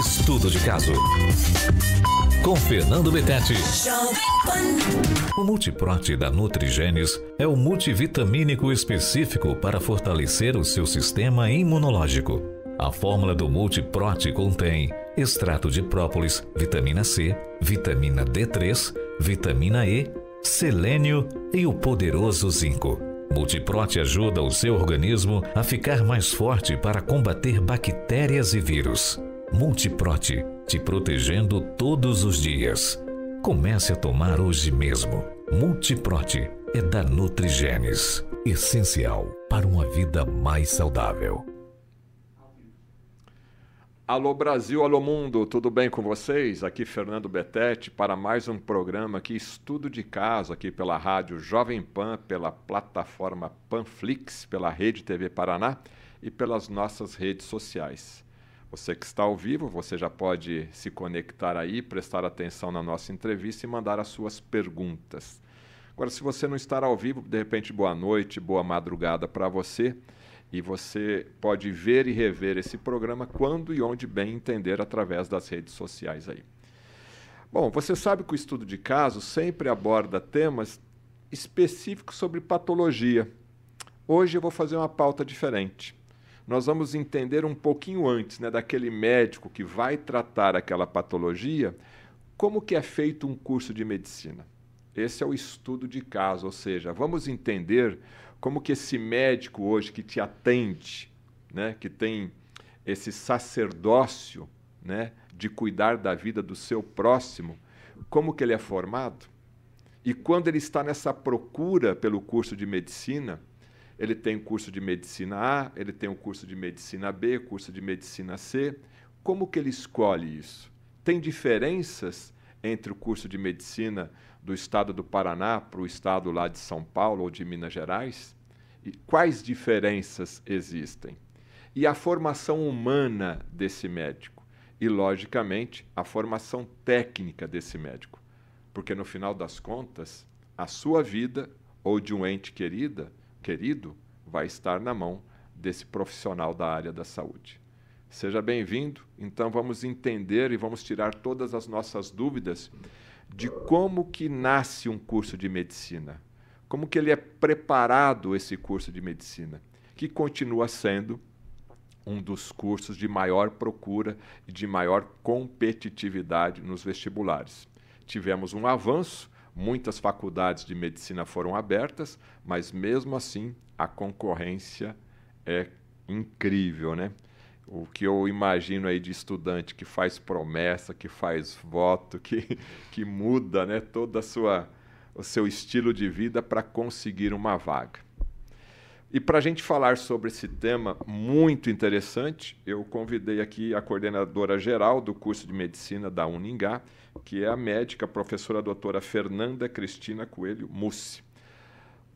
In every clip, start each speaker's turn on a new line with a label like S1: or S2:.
S1: Estudo de caso. Com Fernando Betete. O Multiprote da Nutrigenes é o multivitamínico específico para fortalecer o seu sistema imunológico. A fórmula do Multiprote contém extrato de própolis, vitamina C, vitamina D3, vitamina E, selênio e o poderoso zinco. Multiprote ajuda o seu organismo a ficar mais forte para combater bactérias e vírus. Multiprote, te protegendo todos os dias. Comece a tomar hoje mesmo. Multiprote é da Nutrigenes, essencial para uma vida mais saudável.
S2: Alô Brasil, alô mundo, tudo bem com vocês? Aqui Fernando Betete para mais um programa aqui, Estudo de Caso, aqui pela rádio Jovem Pan, pela plataforma Panflix, pela Rede TV Paraná e pelas nossas redes sociais. Você que está ao vivo, você já pode se conectar aí, prestar atenção na nossa entrevista e mandar as suas perguntas. Agora, se você não estar ao vivo, de repente, boa noite, boa madrugada para você. E você pode ver e rever esse programa quando e onde bem entender através das redes sociais aí. Bom, você sabe que o estudo de casos sempre aborda temas específicos sobre patologia. Hoje eu vou fazer uma pauta diferente nós vamos entender um pouquinho antes né, daquele médico que vai tratar aquela patologia, como que é feito um curso de medicina. Esse é o estudo de caso, ou seja, vamos entender como que esse médico hoje que te atende, né, que tem esse sacerdócio né, de cuidar da vida do seu próximo, como que ele é formado? E quando ele está nessa procura pelo curso de medicina, ele tem curso de medicina A, ele tem o curso de medicina B, curso de medicina C. Como que ele escolhe isso? Tem diferenças entre o curso de medicina do estado do Paraná para o estado lá de São Paulo ou de Minas Gerais? E quais diferenças existem? E a formação humana desse médico? E, logicamente, a formação técnica desse médico. Porque, no final das contas, a sua vida ou de um ente querida querido vai estar na mão desse profissional da área da saúde. Seja bem-vindo. Então vamos entender e vamos tirar todas as nossas dúvidas de como que nasce um curso de medicina. Como que ele é preparado esse curso de medicina, que continua sendo um dos cursos de maior procura e de maior competitividade nos vestibulares. Tivemos um avanço Muitas faculdades de medicina foram abertas, mas mesmo assim a concorrência é incrível, né? O que eu imagino aí de estudante que faz promessa, que faz voto, que, que muda, né, toda sua o seu estilo de vida para conseguir uma vaga. E para a gente falar sobre esse tema muito interessante, eu convidei aqui a coordenadora geral do curso de medicina da Uningá, que é a médica professora doutora Fernanda Cristina Coelho Mussi.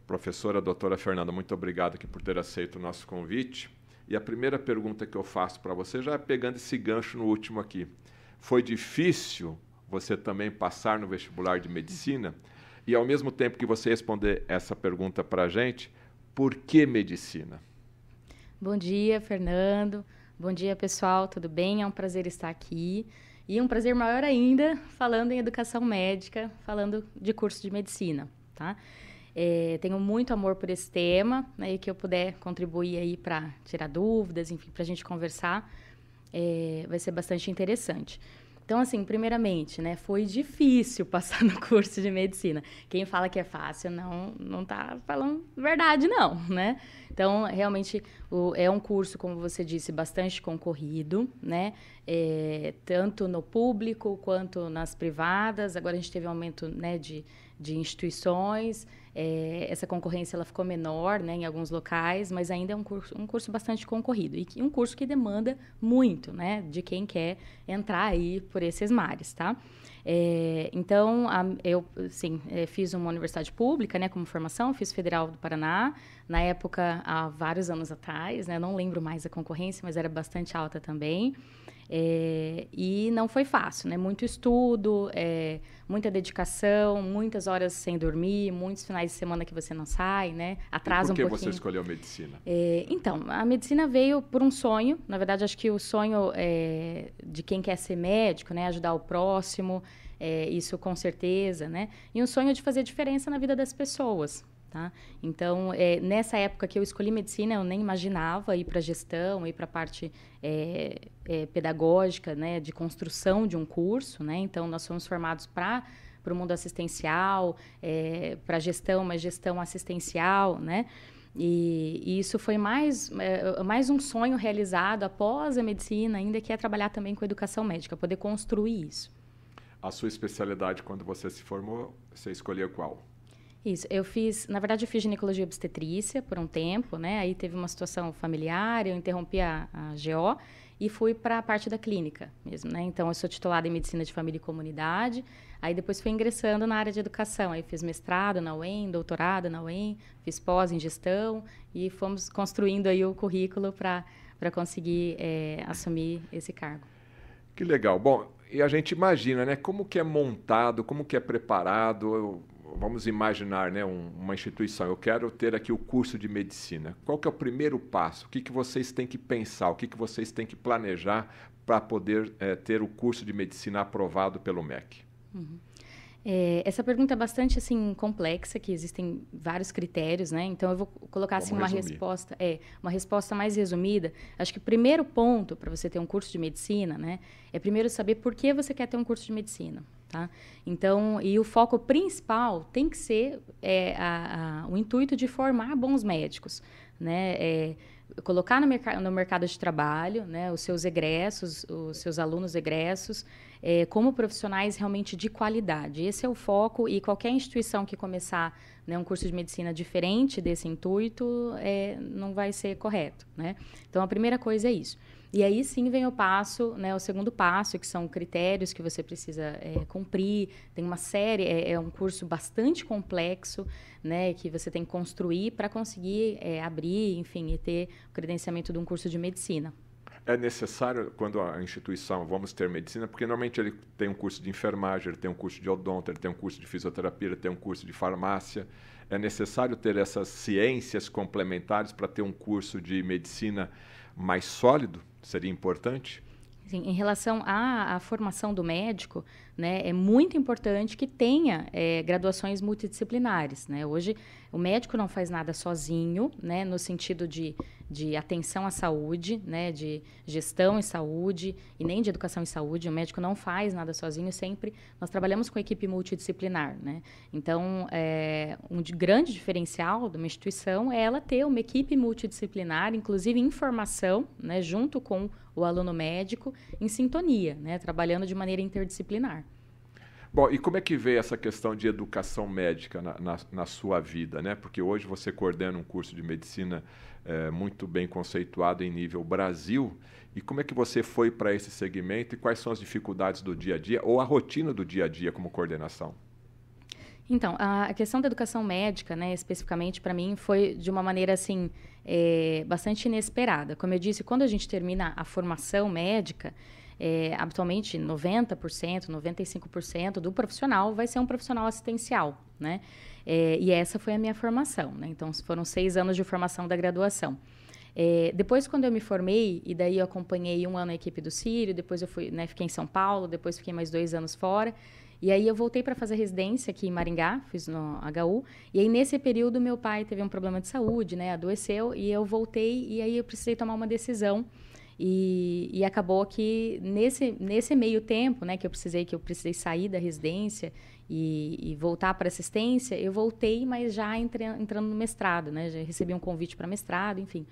S2: Professora doutora Fernanda, muito obrigado aqui por ter aceito o nosso convite. E a primeira pergunta que eu faço para você, já pegando esse gancho no último aqui, foi difícil você também passar no vestibular de medicina? E ao mesmo tempo que você responder essa pergunta para a gente, por que medicina?
S3: Bom dia, Fernando. Bom dia, pessoal. Tudo bem? É um prazer estar aqui. E um prazer maior ainda falando em educação médica, falando de curso de medicina, tá? É, tenho muito amor por esse tema, né, e que eu puder contribuir aí para tirar dúvidas, enfim, para a gente conversar, é, vai ser bastante interessante. Então, assim, primeiramente, né, foi difícil passar no curso de medicina. Quem fala que é fácil não não tá falando verdade, não, né? Então, realmente, o, é um curso, como você disse, bastante concorrido, né? É, tanto no público quanto nas privadas. Agora a gente teve um aumento né, de, de instituições. É, essa concorrência ela ficou menor né, em alguns locais, mas ainda é um curso, um curso bastante concorrido. E um curso que demanda muito né, de quem quer entrar aí por esses mares, tá? É, então, a, eu, sim, é, fiz uma universidade pública, né, como formação, fiz Federal do Paraná, na época, há vários anos atrás, né, não lembro mais a concorrência, mas era bastante alta também. É, e não foi fácil, né? Muito estudo, é, muita dedicação, muitas horas sem dormir, muitos finais de semana que você não sai, né?
S2: Atrasa e por que um pouquinho. você escolheu medicina?
S3: É, então, a medicina veio por um sonho. Na verdade, acho que o sonho é, de quem quer ser médico, né? Ajudar o próximo, isso com certeza, né? E um sonho de fazer diferença na vida das pessoas. Tá? Então, é, nessa época que eu escolhi medicina, eu nem imaginava ir para gestão, ir para a parte é, é, pedagógica, né, de construção de um curso. Né? Então, nós fomos formados para para o mundo assistencial, é, para gestão, mas gestão assistencial, né? E, e, isso foi mais, é, mais um sonho realizado após a medicina, ainda que é trabalhar também com educação médica, poder construir isso.
S2: A sua especialidade, quando você se formou, você escolheu qual?
S3: Isso, eu fiz, na verdade, eu fiz ginecologia obstetrícia por um tempo, né? Aí teve uma situação familiar, eu interrompi a, a GO e fui para a parte da clínica mesmo, né? Então, eu sou titulada em medicina de família e comunidade. Aí depois fui ingressando na área de educação. Aí fiz mestrado na UEM, doutorado na UEM, fiz pós em gestão e fomos construindo aí o currículo para para conseguir é, assumir esse cargo.
S2: Que legal. Bom, e a gente imagina, né? Como que é montado, como que é preparado vamos imaginar né, um, uma instituição, eu quero ter aqui o curso de medicina. Qual que é o primeiro passo? O que, que vocês têm que pensar? O que, que vocês têm que planejar para poder é, ter o curso de medicina aprovado pelo MEC?
S3: Uhum. É, essa pergunta é bastante assim complexa, que existem vários critérios, né? Então eu vou colocar assim uma resposta, é, uma resposta mais resumida. Acho que o primeiro ponto para você ter um curso de medicina, né, é primeiro saber por que você quer ter um curso de medicina. Tá? Então, e o foco principal tem que ser é, a, a, o intuito de formar bons médicos, né? É, colocar no, merc no mercado de trabalho, né, os seus egressos, os seus alunos egressos, é, como profissionais realmente de qualidade. Esse é o foco e qualquer instituição que começar né, um curso de medicina diferente desse intuito é, não vai ser correto, né? Então, a primeira coisa é isso. E aí sim vem o passo, né, o segundo passo, que são critérios que você precisa é, cumprir. Tem uma série, é, é, um curso bastante complexo, né, que você tem que construir para conseguir é, abrir, enfim, e ter o credenciamento de um curso de medicina.
S2: É necessário, quando a instituição, vamos ter medicina, porque normalmente ele tem um curso de enfermagem, ele tem um curso de odonto, ele tem um curso de fisioterapia, ele tem um curso de farmácia. É necessário ter essas ciências complementares para ter um curso de medicina mais sólido? Seria importante?
S3: Sim, em relação à, à, formação do médico, né, é muito importante que tenha é, graduações multidisciplinares. Né? Hoje, o médico não faz nada sozinho, né, no sentido de de atenção à saúde, né, de gestão em saúde e nem de educação em saúde. O médico não faz nada sozinho, sempre nós trabalhamos com equipe multidisciplinar, né? Então, é, um grande diferencial de uma instituição é ela ter uma equipe multidisciplinar, inclusive informação, né, junto com o aluno médico, em sintonia, né, trabalhando de maneira interdisciplinar.
S2: Bom, e como é que vê essa questão de educação médica na, na, na sua vida, né? Porque hoje você coordena um curso de medicina é, muito bem conceituado em nível Brasil. E como é que você foi para esse segmento e quais são as dificuldades do dia a dia ou a rotina do dia a dia como coordenação?
S3: Então, a questão da educação médica, né, especificamente para mim, foi de uma maneira assim é, bastante inesperada. Como eu disse, quando a gente termina a formação médica, é, habitualmente 90%, 95% do profissional vai ser um profissional assistencial, né? É, e essa foi a minha formação, né? Então, foram seis anos de formação da graduação. É, depois, quando eu me formei, e daí eu acompanhei um ano a equipe do Sírio, depois eu fui, né, fiquei em São Paulo, depois fiquei mais dois anos fora, e aí eu voltei para fazer residência aqui em Maringá, fiz no HU, e aí nesse período meu pai teve um problema de saúde, né, adoeceu, e eu voltei, e aí eu precisei tomar uma decisão, e, e, acabou que nesse, nesse meio tempo, né, que eu precisei que eu precisei sair da residência e, e voltar para assistência, eu voltei, mas já entre, entrando no mestrado, né, já recebi um convite para mestrado, enfim.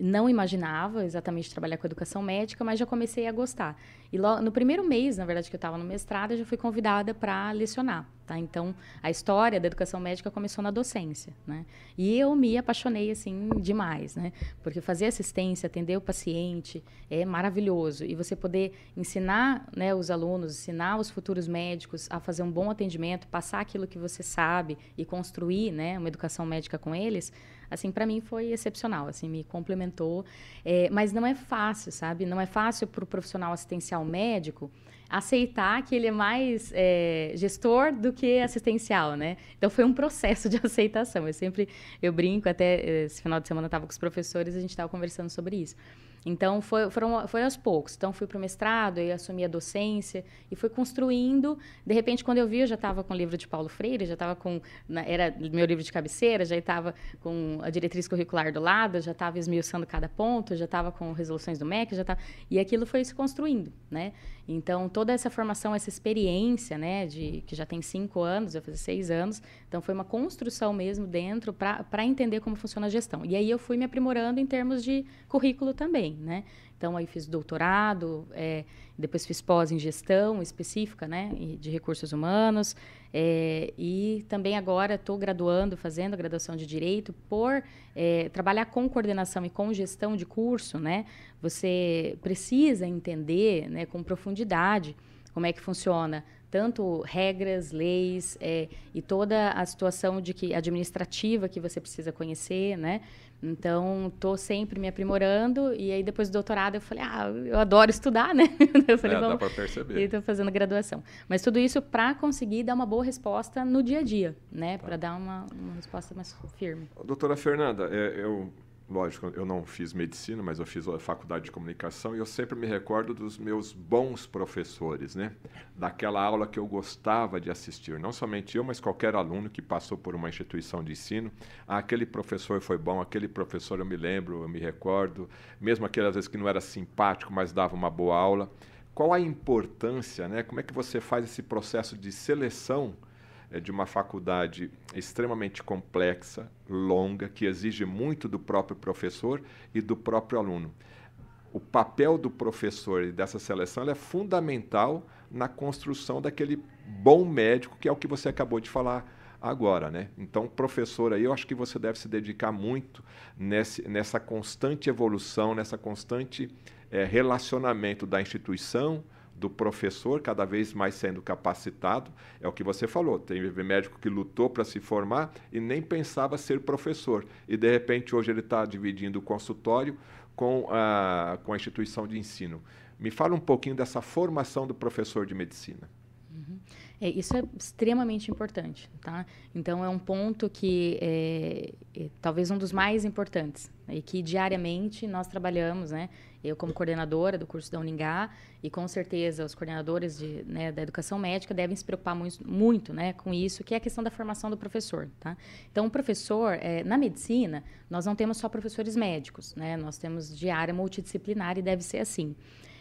S3: Não imaginava exatamente trabalhar com educação médica, mas já comecei a gostar. E logo, no primeiro mês, na verdade, que eu estava no mestrado, eu já fui convidada para lecionar. Tá? Então, a história da educação médica começou na docência, né? E eu me apaixonei, assim, demais, né? Porque fazer assistência, atender o paciente é maravilhoso. E você poder ensinar né, os alunos, ensinar os futuros médicos a fazer um bom atendimento, passar aquilo que você sabe e construir né, uma educação médica com eles, assim, para mim foi excepcional, assim, me complementou. É, mas não é fácil, sabe? Não é fácil para o profissional assistencial médico aceitar que ele é mais é, gestor do que assistencial, né? Então foi um processo de aceitação. Eu sempre eu brinco até esse final de semana eu estava com os professores a gente estava conversando sobre isso. Então, foi, foram, foi aos poucos. Então, fui para o mestrado, aí assumi a docência e fui construindo. De repente, quando eu vi, eu já estava com o livro de Paulo Freire, já estava com... Era meu livro de cabeceira, já estava com a diretriz curricular do lado, já estava esmiuçando cada ponto, já estava com resoluções do MEC, já estava... E aquilo foi se construindo, né? Então, toda essa formação, essa experiência, né, de que já tem cinco anos, eu fiz seis anos, então foi uma construção mesmo dentro para entender como funciona a gestão. E aí eu fui me aprimorando em termos de currículo também, né? Então, aí fiz doutorado, é, depois fiz pós em gestão específica, né, de recursos humanos, é, e também agora estou graduando, fazendo a graduação de Direito, por é, trabalhar com coordenação e com gestão de curso, né, você precisa entender, né, com profundidade como é que funciona tanto regras, leis é, e toda a situação de que administrativa que você precisa conhecer, né? Então, estou sempre me aprimorando. E aí, depois do doutorado, eu falei, ah, eu adoro estudar, né?
S2: eu falei, é, dá para perceber.
S3: E estou fazendo graduação. Mas tudo isso para conseguir dar uma boa resposta no dia a dia, né? Tá. Para dar uma, uma resposta mais firme.
S2: Doutora Fernanda, é, eu lógico, eu não fiz medicina, mas eu fiz a faculdade de comunicação e eu sempre me recordo dos meus bons professores, né? Daquela aula que eu gostava de assistir, não somente eu, mas qualquer aluno que passou por uma instituição de ensino. Ah, aquele professor foi bom, aquele professor eu me lembro, eu me recordo, mesmo aquelas vezes que não era simpático, mas dava uma boa aula. Qual a importância, né? Como é que você faz esse processo de seleção? É de uma faculdade extremamente complexa, longa, que exige muito do próprio professor e do próprio aluno. O papel do professor e dessa seleção é fundamental na construção daquele bom médico, que é o que você acabou de falar agora, né? Então, professor aí, eu acho que você deve se dedicar muito nesse, nessa constante evolução, nessa constante é, relacionamento da instituição, do professor cada vez mais sendo capacitado. É o que você falou. Tem médico que lutou para se formar e nem pensava ser professor. E, de repente, hoje ele está dividindo o consultório com a, com a instituição de ensino. Me fala um pouquinho dessa formação do professor de medicina.
S3: Uhum. É, isso é extremamente importante, tá? Então é um ponto que é, é, talvez um dos mais importantes né? e que diariamente nós trabalhamos, né? Eu como coordenadora do curso da Uningá e com certeza os coordenadores de, né, da educação médica devem se preocupar muito, muito, né, com isso, que é a questão da formação do professor, tá? Então o professor é, na medicina nós não temos só professores médicos, né? Nós temos de área multidisciplinar e deve ser assim.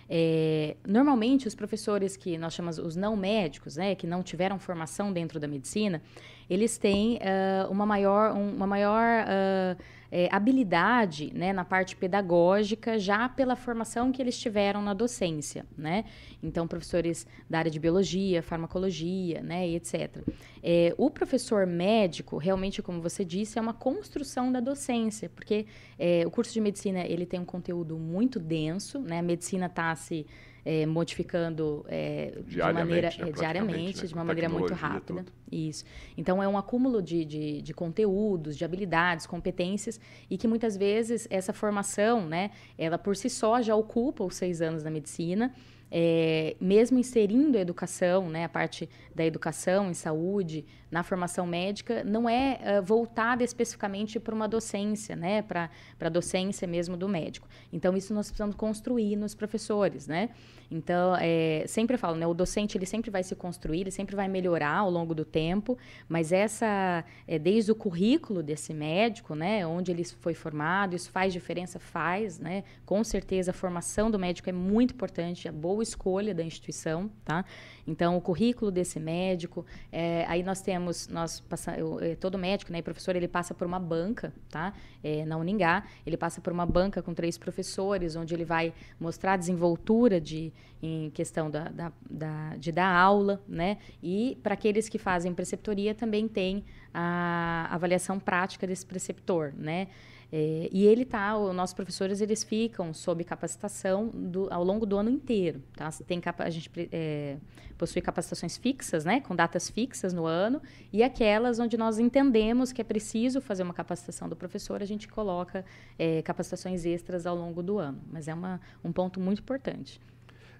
S3: É, normalmente, os professores que nós chamamos os não médicos, né, que não tiveram formação dentro da medicina, eles têm uh, uma maior, um, uma maior uh, é, habilidade né, na parte pedagógica já pela formação que eles tiveram na docência, né? Então, professores da área de biologia, farmacologia, né, etc. É, o professor médico, realmente, como você disse, é uma construção da docência, porque é, o curso de medicina ele tem um conteúdo muito denso, né? A medicina está se é, modificando é, de maneira né, é, diariamente, né, de uma maneira muito rápida. Tudo. Isso. Então é um acúmulo de, de, de, conteúdos, de habilidades, competências e que muitas vezes essa formação, né, ela por si só já ocupa os seis anos da medicina é, mesmo inserindo a educação, né, a parte da educação em saúde, na formação médica, não é uh, voltada especificamente para uma docência, né, para a docência mesmo do médico. Então, isso nós precisamos construir nos professores, né? Então, é, sempre falo, né, o docente ele sempre vai se construir, ele sempre vai melhorar ao longo do tempo, mas essa, é, desde o currículo desse médico, né, onde ele foi formado, isso faz diferença, faz, né? Com certeza, a formação do médico é muito importante, a boa escolha da instituição, tá? Então, o currículo desse médico, é, aí nós temos, nós passa, eu, é, todo médico, né, professor, ele passa por uma banca, tá? É, na Uningá, ele passa por uma banca com três professores, onde ele vai mostrar a desenvoltura de, em questão da, da, da de dar aula, né? E para aqueles que fazem preceptoria também tem a avaliação prática desse preceptor, né? É, e ele tá, os nossos professores eles ficam sob capacitação do, ao longo do ano inteiro, tá? Tem a gente é, possui capacitações fixas, né, com datas fixas no ano, e aquelas onde nós entendemos que é preciso fazer uma capacitação do professor, a gente coloca é, capacitações extras ao longo do ano. Mas é uma, um ponto muito importante.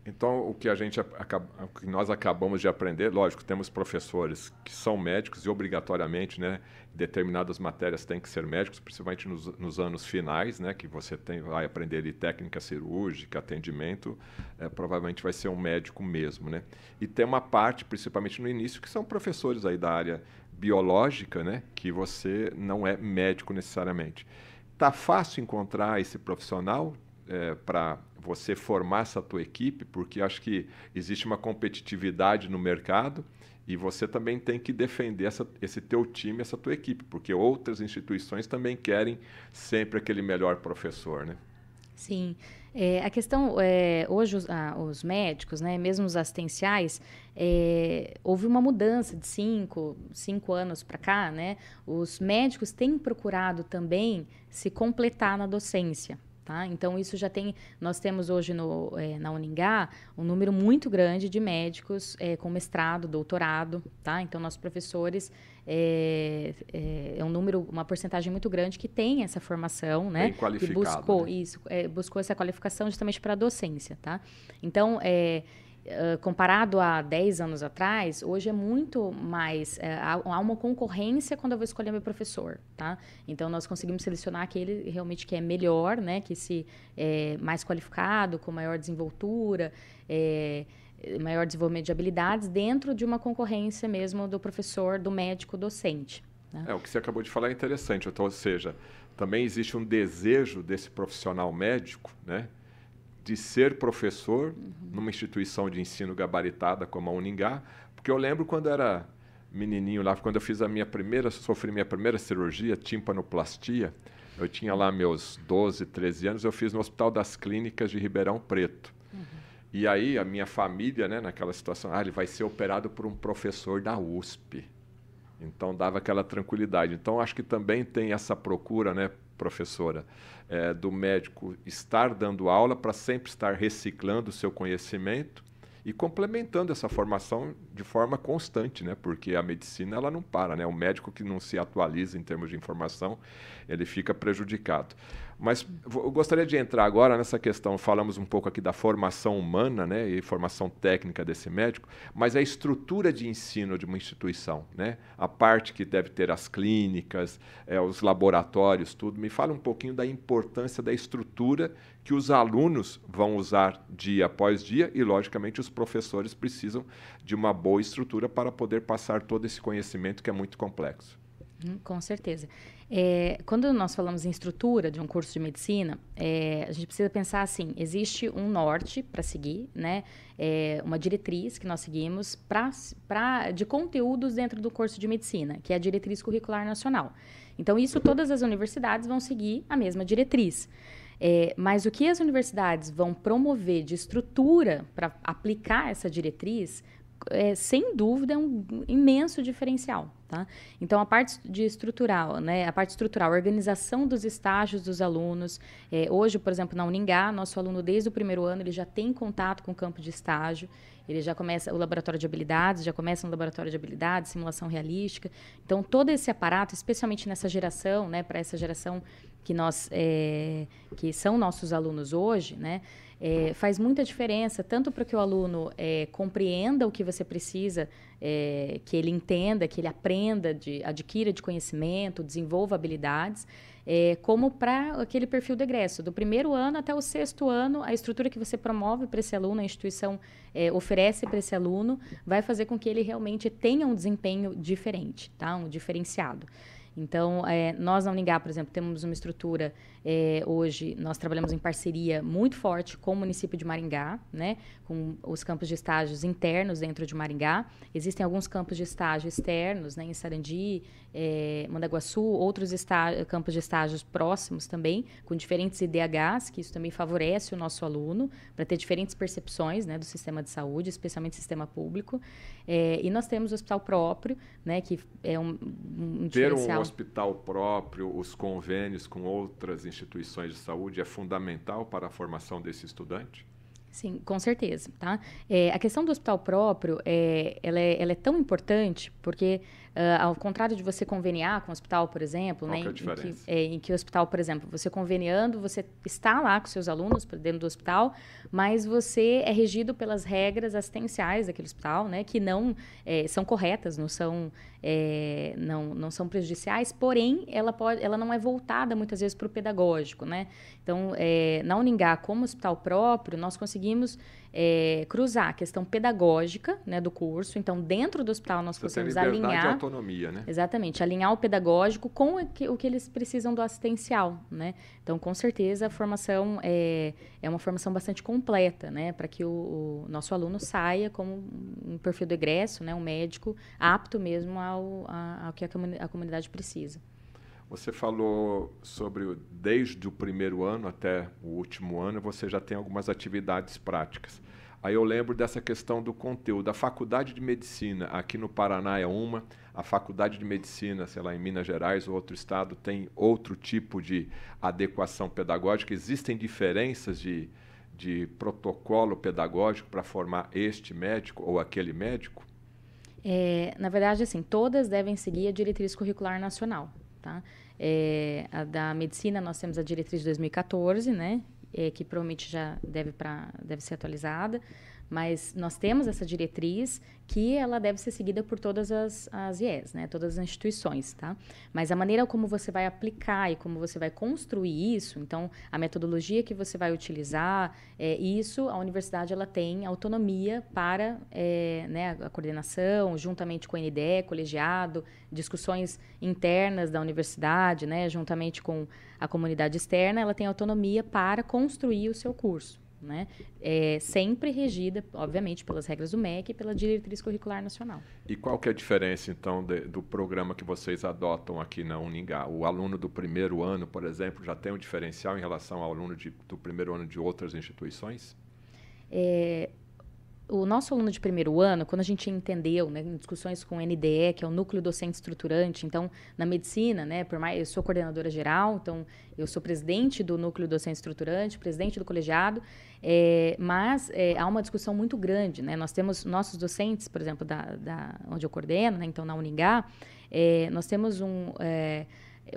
S2: Então, o que a gente o que nós acabamos de aprender, lógico, temos professores que são médicos e obrigatoriamente, né, determinadas matérias têm que ser médicos, principalmente nos, nos anos finais, né, que você tem vai aprender ali, técnica cirúrgica, atendimento, é, provavelmente vai ser um médico mesmo, né? E tem uma parte, principalmente no início, que são professores aí da área biológica, né, que você não é médico necessariamente. Tá fácil encontrar esse profissional é, para você formar essa tua equipe, porque acho que existe uma competitividade no mercado e você também tem que defender essa, esse teu time, essa tua equipe, porque outras instituições também querem sempre aquele melhor professor, né?
S3: Sim. É, a questão, é, hoje os, ah, os, médicos, né, mesmo os assistenciais, é, houve uma mudança de cinco, cinco anos para cá, né? Os médicos têm procurado também se completar na docência. Tá? Então, isso já tem. Nós temos hoje no, é, na Uningá um número muito grande de médicos é, com mestrado, doutorado. Tá? Então, nossos professores é, é, é, um número, uma porcentagem muito grande que tem essa formação, né?
S2: Bem qualificado.
S3: Que buscou
S2: né?
S3: isso, é, buscou essa qualificação justamente para a docência. Tá? Então, é, comparado a 10 anos atrás, hoje é muito mais. Uh, há, uma concorrência quando eu vou escolher meu professor, tá? Então, nós conseguimos selecionar aquele realmente que é melhor, né? Que se é mais qualificado, com maior desenvoltura, é, maior desenvolvimento de habilidades, dentro de uma concorrência mesmo do professor, do médico docente. Né?
S2: É, o que você acabou de falar é interessante, então, ou seja, também existe um desejo desse profissional médico, né? De ser professor uhum. numa instituição de ensino gabaritada como a Uningá, porque eu lembro quando era menininho lá, quando eu fiz a minha primeira, sofri minha primeira cirurgia, timpanoplastia, eu tinha lá meus 12, 13 anos, eu fiz no Hospital das Clínicas de Ribeirão Preto. Uhum. E aí a minha família, né, naquela situação, ah, ele vai ser operado por um professor da USP. Então dava aquela tranquilidade. Então acho que também tem essa procura, né, professora, é, do médico estar dando aula para sempre estar reciclando o seu conhecimento e complementando essa formação de forma constante, né? Porque a medicina ela não para, né? O médico que não se atualiza em termos de informação, ele fica prejudicado. Mas eu gostaria de entrar agora nessa questão. Falamos um pouco aqui da formação humana, né, e formação técnica desse médico, mas a estrutura de ensino de uma instituição, né, a parte que deve ter as clínicas, é, os laboratórios, tudo. Me fala um pouquinho da importância da estrutura que os alunos vão usar dia após dia e, logicamente, os professores precisam de uma boa estrutura para poder passar todo esse conhecimento que é muito complexo.
S3: Hum, com certeza. É, quando nós falamos em estrutura de um curso de medicina, é, a gente precisa pensar assim: existe um norte para seguir, né? É, uma diretriz que nós seguimos pra, pra, de conteúdos dentro do curso de medicina, que é a diretriz curricular nacional. Então, isso todas as universidades vão seguir a mesma diretriz. É, mas o que as universidades vão promover de estrutura para aplicar essa diretriz é, sem dúvida, é um imenso diferencial. Tá? Então, a parte de estrutural, né, a parte estrutural, organização dos estágios dos alunos. É, hoje, por exemplo, na Uningá, nosso aluno, desde o primeiro ano, ele já tem contato com o campo de estágio. Ele já começa o laboratório de habilidades, já começa no laboratório de habilidades, simulação realística. Então, todo esse aparato, especialmente nessa geração, né, para essa geração que nós, é, que são nossos alunos hoje, né, é, faz muita diferença, tanto para que o aluno é, compreenda o que você precisa, é, que ele entenda, que ele aprenda, de, adquira de conhecimento, desenvolva habilidades, é, como para aquele perfil de egresso. Do primeiro ano até o sexto ano, a estrutura que você promove para esse aluno, a instituição é, oferece para esse aluno, vai fazer com que ele realmente tenha um desempenho diferente, tá? um diferenciado. Então, é, nós na Uningá, por exemplo, temos uma estrutura é, hoje, nós trabalhamos em parceria muito forte com o município de Maringá, né, com os campos de estágios internos dentro de Maringá. Existem alguns campos de estágio externos, né, em Sarandi, é, Mandaguaçu, outros campos de estágios próximos também, com diferentes IDHs, que isso também favorece o nosso aluno para ter diferentes percepções né, do sistema de saúde, especialmente sistema público. É, e nós temos o hospital próprio, né, que é um, um
S2: Ter um hospital próprio, os convênios com outras instituições de saúde é fundamental para a formação desse estudante?
S3: Sim, com certeza, tá? É, a questão do hospital próprio, é, ela, é, ela é tão importante porque Uh, ao contrário de você conveniar com o hospital, por exemplo,
S2: Qual
S3: né,
S2: é a
S3: em, que, é, em que o hospital, por exemplo, você conveniando, você está lá com seus alunos dentro do hospital, mas você é regido pelas regras assistenciais daquele hospital, né, que não é, são corretas, não são, é, não, não são prejudiciais, porém, ela, pode, ela não é voltada muitas vezes para o pedagógico. Né? Então, é, na Uningá, como hospital próprio, nós conseguimos é, cruzar a questão pedagógica né, do curso. Então, dentro do hospital, nós
S2: Você
S3: conseguimos
S2: tem
S3: alinhar.
S2: e autonomia, né?
S3: Exatamente, alinhar o pedagógico com o que, o que eles precisam do assistencial, né? Então, com certeza, a formação é, é uma formação bastante completa, né? Para que o, o, nosso aluno saia como um perfil do egresso, né? Um médico apto mesmo ao, ao que a comunidade precisa.
S2: Você falou sobre desde o primeiro ano até o último ano, você já tem algumas atividades práticas. Aí eu lembro dessa questão do conteúdo. A faculdade de medicina aqui no Paraná é uma, a faculdade de medicina, sei lá, em Minas Gerais ou outro estado tem outro tipo de adequação pedagógica. Existem diferenças de, de protocolo pedagógico para formar este médico ou aquele médico?
S3: É, na verdade, assim, todas devem seguir a diretriz curricular nacional. Tá? É, a da medicina, nós temos a diretriz de 2014, né? É, que provavelmente já deve, pra, deve ser atualizada. Mas nós temos essa diretriz que ela deve ser seguida por todas as, as IES, né? todas as instituições. Tá? Mas a maneira como você vai aplicar e como você vai construir isso, então a metodologia que você vai utilizar, é, isso a universidade ela tem autonomia para é, né, a coordenação, juntamente com a NDE, colegiado, discussões internas da universidade, né, juntamente com a comunidade externa, ela tem autonomia para construir o seu curso né? É sempre regida, obviamente, pelas regras do MEC e pela diretriz curricular nacional.
S2: E qual que é a diferença, então, de, do programa que vocês adotam aqui na Uningá? O aluno do primeiro ano, por exemplo, já tem um diferencial em relação ao aluno de, do primeiro ano de outras instituições?
S3: É, o nosso aluno de primeiro ano, quando a gente entendeu, né, em discussões com o NDE, que é o núcleo docente estruturante, então, na medicina, né, por mais eu sou coordenadora geral, então eu sou presidente do núcleo docente estruturante, presidente do colegiado, é, mas é, há uma discussão muito grande, né? Nós temos nossos docentes, por exemplo, da, da onde eu coordeno, né, então na Uningá, é, nós temos um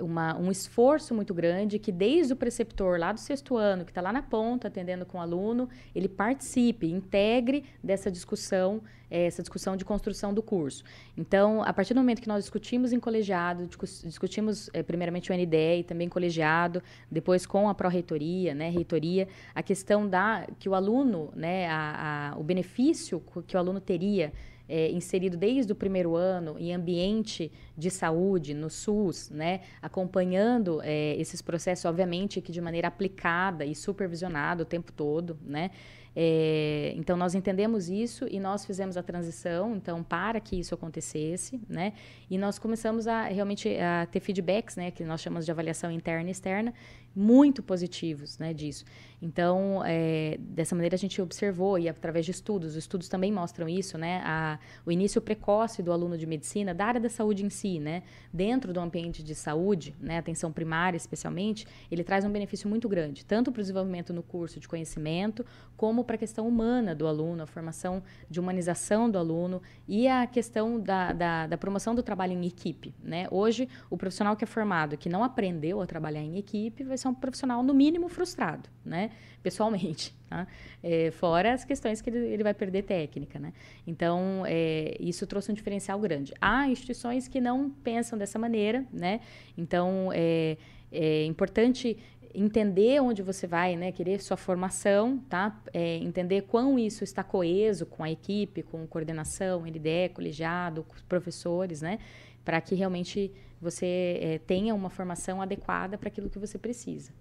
S3: uma, um esforço muito grande que desde o preceptor lá do sexto ano, que está lá na ponta atendendo com o aluno, ele participe, integre dessa discussão, é, essa discussão de construção do curso. Então, a partir do momento que nós discutimos em colegiado, discutimos é, primeiramente o NDE e também colegiado, depois com a pró-reitoria, né, reitoria, a questão da que o aluno, né, a, a, o benefício que o aluno teria é, inserido desde o primeiro ano em ambiente de saúde, no SUS, né, acompanhando é, esses processos, obviamente, que de maneira aplicada e supervisionada o tempo todo, né, é, então nós entendemos isso e nós fizemos a transição, então para que isso acontecesse, né? E nós começamos a realmente a ter feedbacks, né? Que nós chamamos de avaliação interna e externa, muito positivos, né? Disso. Então é, dessa maneira a gente observou e através de estudos, os estudos também mostram isso, né? A, o início precoce do aluno de medicina, da área da saúde em si, né? Dentro do ambiente de saúde, né? Atenção primária especialmente, ele traz um benefício muito grande, tanto para o desenvolvimento no curso de conhecimento como para a questão humana do aluno, a formação de humanização do aluno e a questão da, da, da, promoção do trabalho em equipe. Né? Hoje, o profissional que é formado, que não aprendeu a trabalhar em equipe, vai ser um profissional, no mínimo, frustrado, né? Pessoalmente. Tá? É, fora as questões que ele, ele, vai perder técnica. Né? Então, é, isso trouxe um diferencial grande. Há instituições que não pensam dessa maneira, né? então é, é importante entender onde você vai, né, querer sua formação, tá? É, entender quão isso está coeso com a equipe, com coordenação, LDE, colegiado, professores, né? Para que realmente você é, tenha uma formação adequada para aquilo que você precisa.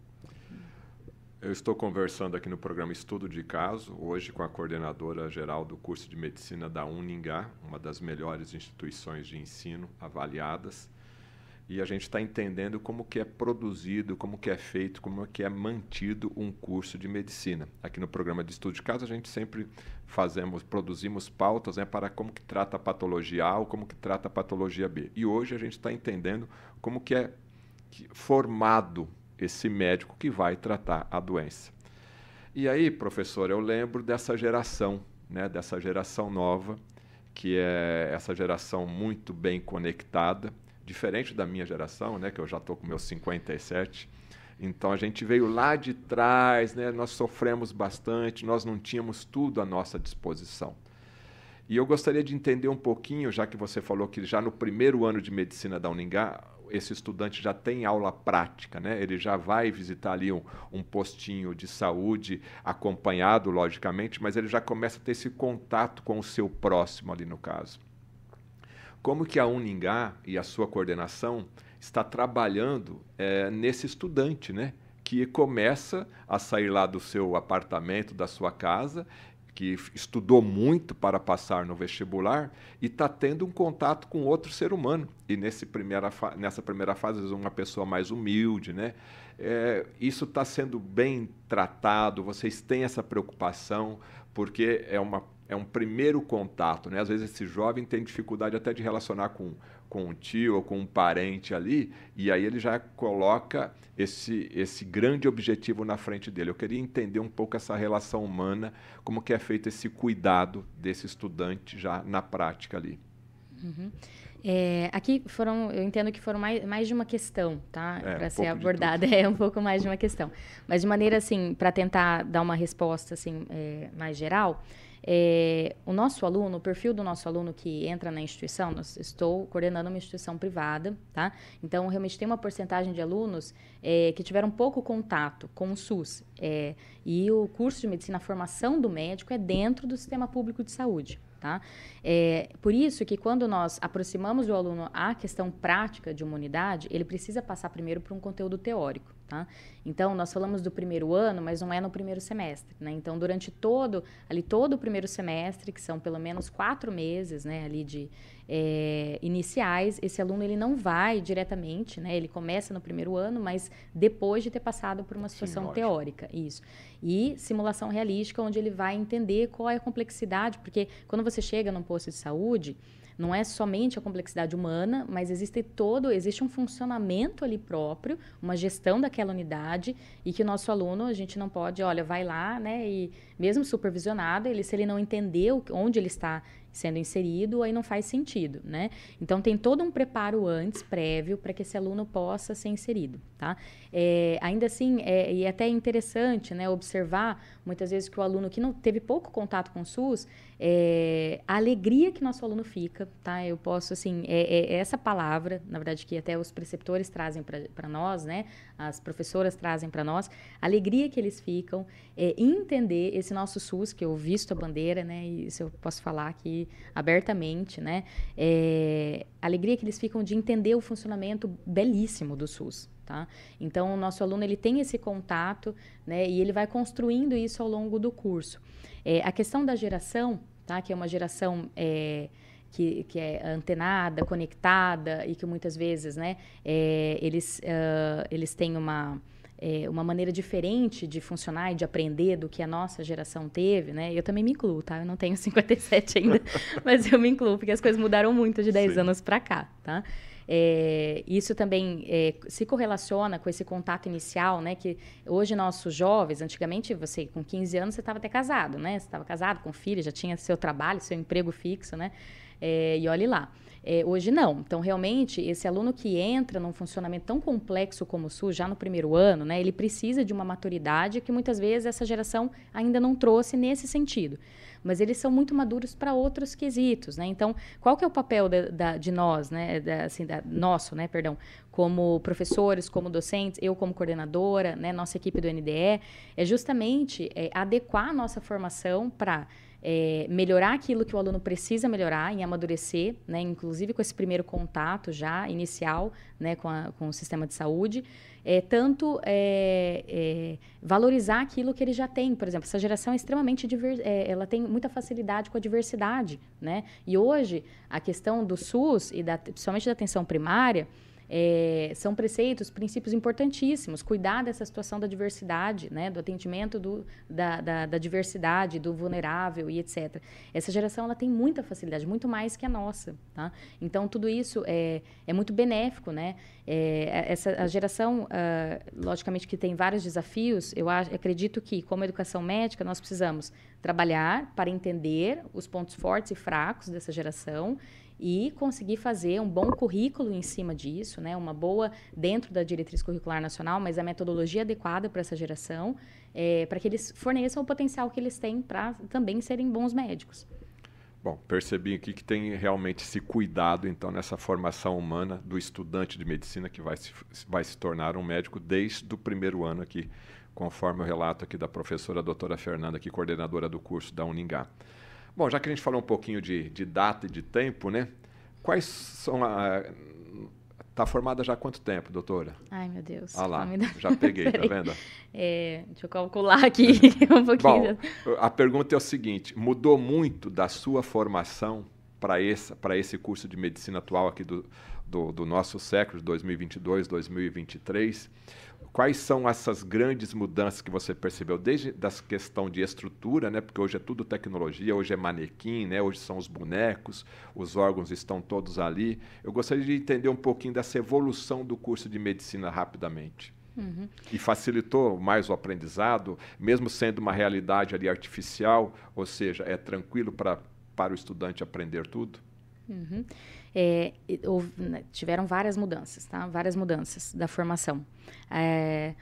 S2: Eu estou conversando aqui no programa Estudo de Caso, hoje com a coordenadora geral do curso de medicina da Uningá, uma das melhores instituições de ensino avaliadas. e a gente está entendendo como que é produzido, como que é feito, como que é mantido um curso de medicina. Aqui no programa de estudo de caso a gente sempre fazemos, produzimos pautas né, para como que trata a patologia A ou como que trata a patologia B. E hoje a gente está entendendo como que é formado esse médico que vai tratar a doença. E aí, professor, eu lembro dessa geração, né, dessa geração nova, que é essa geração muito bem conectada, diferente da minha geração, né, que eu já estou com meus 57. Então a gente veio lá de trás, né, nós sofremos bastante, nós não tínhamos tudo à nossa disposição. E eu gostaria de entender um pouquinho, já que você falou que já no primeiro ano de medicina da Uningá, esse estudante já tem aula prática, né? ele já vai visitar ali um, um, postinho de saúde, acompanhado, logicamente, mas ele já começa a ter esse contato com o seu próximo ali no caso. Como que a Uningá e a sua coordenação está trabalhando é, nesse estudante, né? que começa a sair lá do seu apartamento, da sua casa que estudou muito para passar no vestibular e está tendo um contato com outro ser humano. E nesse primeira nessa primeira fase, uma pessoa mais humilde, né? É, isso está sendo bem tratado, vocês têm essa preocupação, porque é, uma, é um primeiro contato, né? Às vezes esse jovem tem dificuldade até de relacionar com, com um tio ou com um parente ali, e aí ele já coloca esse, esse grande objetivo na frente dele. Eu queria entender um pouco essa relação humana, como que é feito esse cuidado desse estudante já na prática ali.
S3: Uhum. É, aqui foram, eu entendo que foram mais, mais de uma questão, tá? É, para um ser abordada, é um pouco mais de uma questão. Mas de maneira assim, para tentar dar uma resposta assim é, mais geral, é, o nosso aluno, o perfil do nosso aluno que entra na instituição, nós estou coordenando uma instituição privada, tá? Então, realmente tem uma porcentagem de alunos é, que tiveram pouco contato com o SUS. É, e o curso de medicina, a formação do médico é dentro do sistema público de saúde. Tá? É, por isso que quando nós aproximamos do aluno a questão prática de uma unidade, ele precisa passar primeiro por um conteúdo teórico. Tá? Então, nós falamos do primeiro ano, mas não é no primeiro semestre. Né? Então, durante todo, ali todo o primeiro semestre, que são pelo menos quatro meses né, ali de é, iniciais, esse aluno ele não vai diretamente, né? ele começa no primeiro ano, mas depois de ter passado por uma situação Sim, teórica. Isso. E simulação realística, onde ele vai entender qual é a complexidade, porque quando você chega num posto de saúde, não é somente a complexidade humana, mas existe todo, existe um funcionamento ali próprio, uma gestão daquela unidade e que o nosso aluno, a gente não pode, olha, vai lá, né, e mesmo supervisionado, ele se ele não entendeu onde ele está sendo inserido, aí não faz sentido, né? Então tem todo um preparo antes, prévio, para que esse aluno possa ser inserido, tá? É, ainda assim, é, e é até interessante, né, observar muitas vezes que o aluno que não teve pouco contato com o SUS, é, a alegria que nosso aluno fica, tá? Eu posso, assim, é, é essa palavra, na verdade, que até os preceptores trazem para nós, né? As professoras trazem para nós, a alegria que eles ficam é entender esse nosso SUS, que eu visto a bandeira, né? Isso eu posso falar aqui abertamente, né? É, a alegria que eles ficam de entender o funcionamento belíssimo do SUS, Tá? Então, o nosso aluno ele tem esse contato né, e ele vai construindo isso ao longo do curso. É, a questão da geração, tá? Que é uma geração é, que, que, é antenada, conectada e que muitas vezes, né, é, eles, uh, eles têm uma é, uma maneira diferente de funcionar e de aprender do que a nossa geração teve, né? Eu também me incluo, tá? Eu não tenho 57 ainda, mas eu me incluo, porque as coisas mudaram muito de 10 Sim. anos para cá, tá? É, isso também é, se correlaciona com esse contato inicial, né? Que hoje nossos jovens, antigamente você com 15 anos você estava até casado, né? Você estava casado com filho, já tinha seu trabalho, seu emprego fixo, né? É, e olhe lá. É, hoje não. Então, realmente, esse aluno que entra num funcionamento tão complexo como o SUS, já no primeiro ano, né, ele precisa de uma maturidade que muitas vezes essa geração ainda não trouxe nesse sentido mas eles são muito maduros para outros quesitos, né? Então, qual que é o papel da, da, de nós, né? Da, assim, da, nosso, né? Perdão, como professores, como docentes, eu como coordenadora, né? Nossa equipe do NDE, é justamente é, adequar a nossa formação para é, melhorar aquilo que o aluno precisa melhorar, em amadurecer, né, inclusive com esse primeiro contato já inicial né, com, a, com o sistema de saúde, é, tanto é, é, valorizar aquilo que ele já tem. Por exemplo, essa geração é extremamente diver, é, ela tem muita facilidade com a diversidade, né? E hoje a questão do SUS e da, principalmente da atenção primária é, são preceitos, princípios importantíssimos. Cuidar dessa situação da diversidade, né, do atendimento do, da, da, da, diversidade, do vulnerável e etc. Essa geração ela tem muita facilidade, muito mais que a nossa. Tá? Então, tudo isso é, é muito benéfico. Né? É, essa, a geração, uh, logicamente, que tem vários desafios, eu acredito que, como educação médica, nós precisamos trabalhar para entender os pontos fortes e fracos dessa geração e conseguir fazer um bom currículo em cima disso, né? Uma boa dentro da diretriz curricular nacional, mas a metodologia adequada para essa geração, é, para que eles forneçam o potencial que eles têm para também serem bons médicos.
S2: Bom, percebi aqui que tem realmente esse cuidado, então, nessa formação humana do estudante de medicina que vai se, vai se tornar um médico desde o primeiro ano aqui, conforme o relato aqui da professora doutora Fernanda, aqui, coordenadora do curso da Uningá. Bom, já que a gente falou um pouquinho de, de data e de tempo, né? Quais são a. Está formada já há quanto tempo, doutora?
S3: Ai, meu Deus.
S2: Ah lá, já peguei, tá vendo?
S3: É, deixa eu calcular aqui um pouquinho.
S2: Bom, a pergunta é o seguinte: mudou muito da sua formação para esse, esse curso de medicina atual aqui do, do, do nosso século, 2022, 2023? Quais são essas grandes mudanças que você percebeu, desde a questão de estrutura, né? porque hoje é tudo tecnologia, hoje é manequim, né? hoje são os bonecos, os órgãos estão todos ali. Eu gostaria de entender um pouquinho dessa evolução do curso de medicina rapidamente. Uhum. E facilitou mais o aprendizado, mesmo sendo uma realidade ali artificial, ou seja, é tranquilo pra, para o estudante aprender tudo?
S3: Uhum. É, né, tiveram várias mudanças, tá? Várias mudanças da formação. É,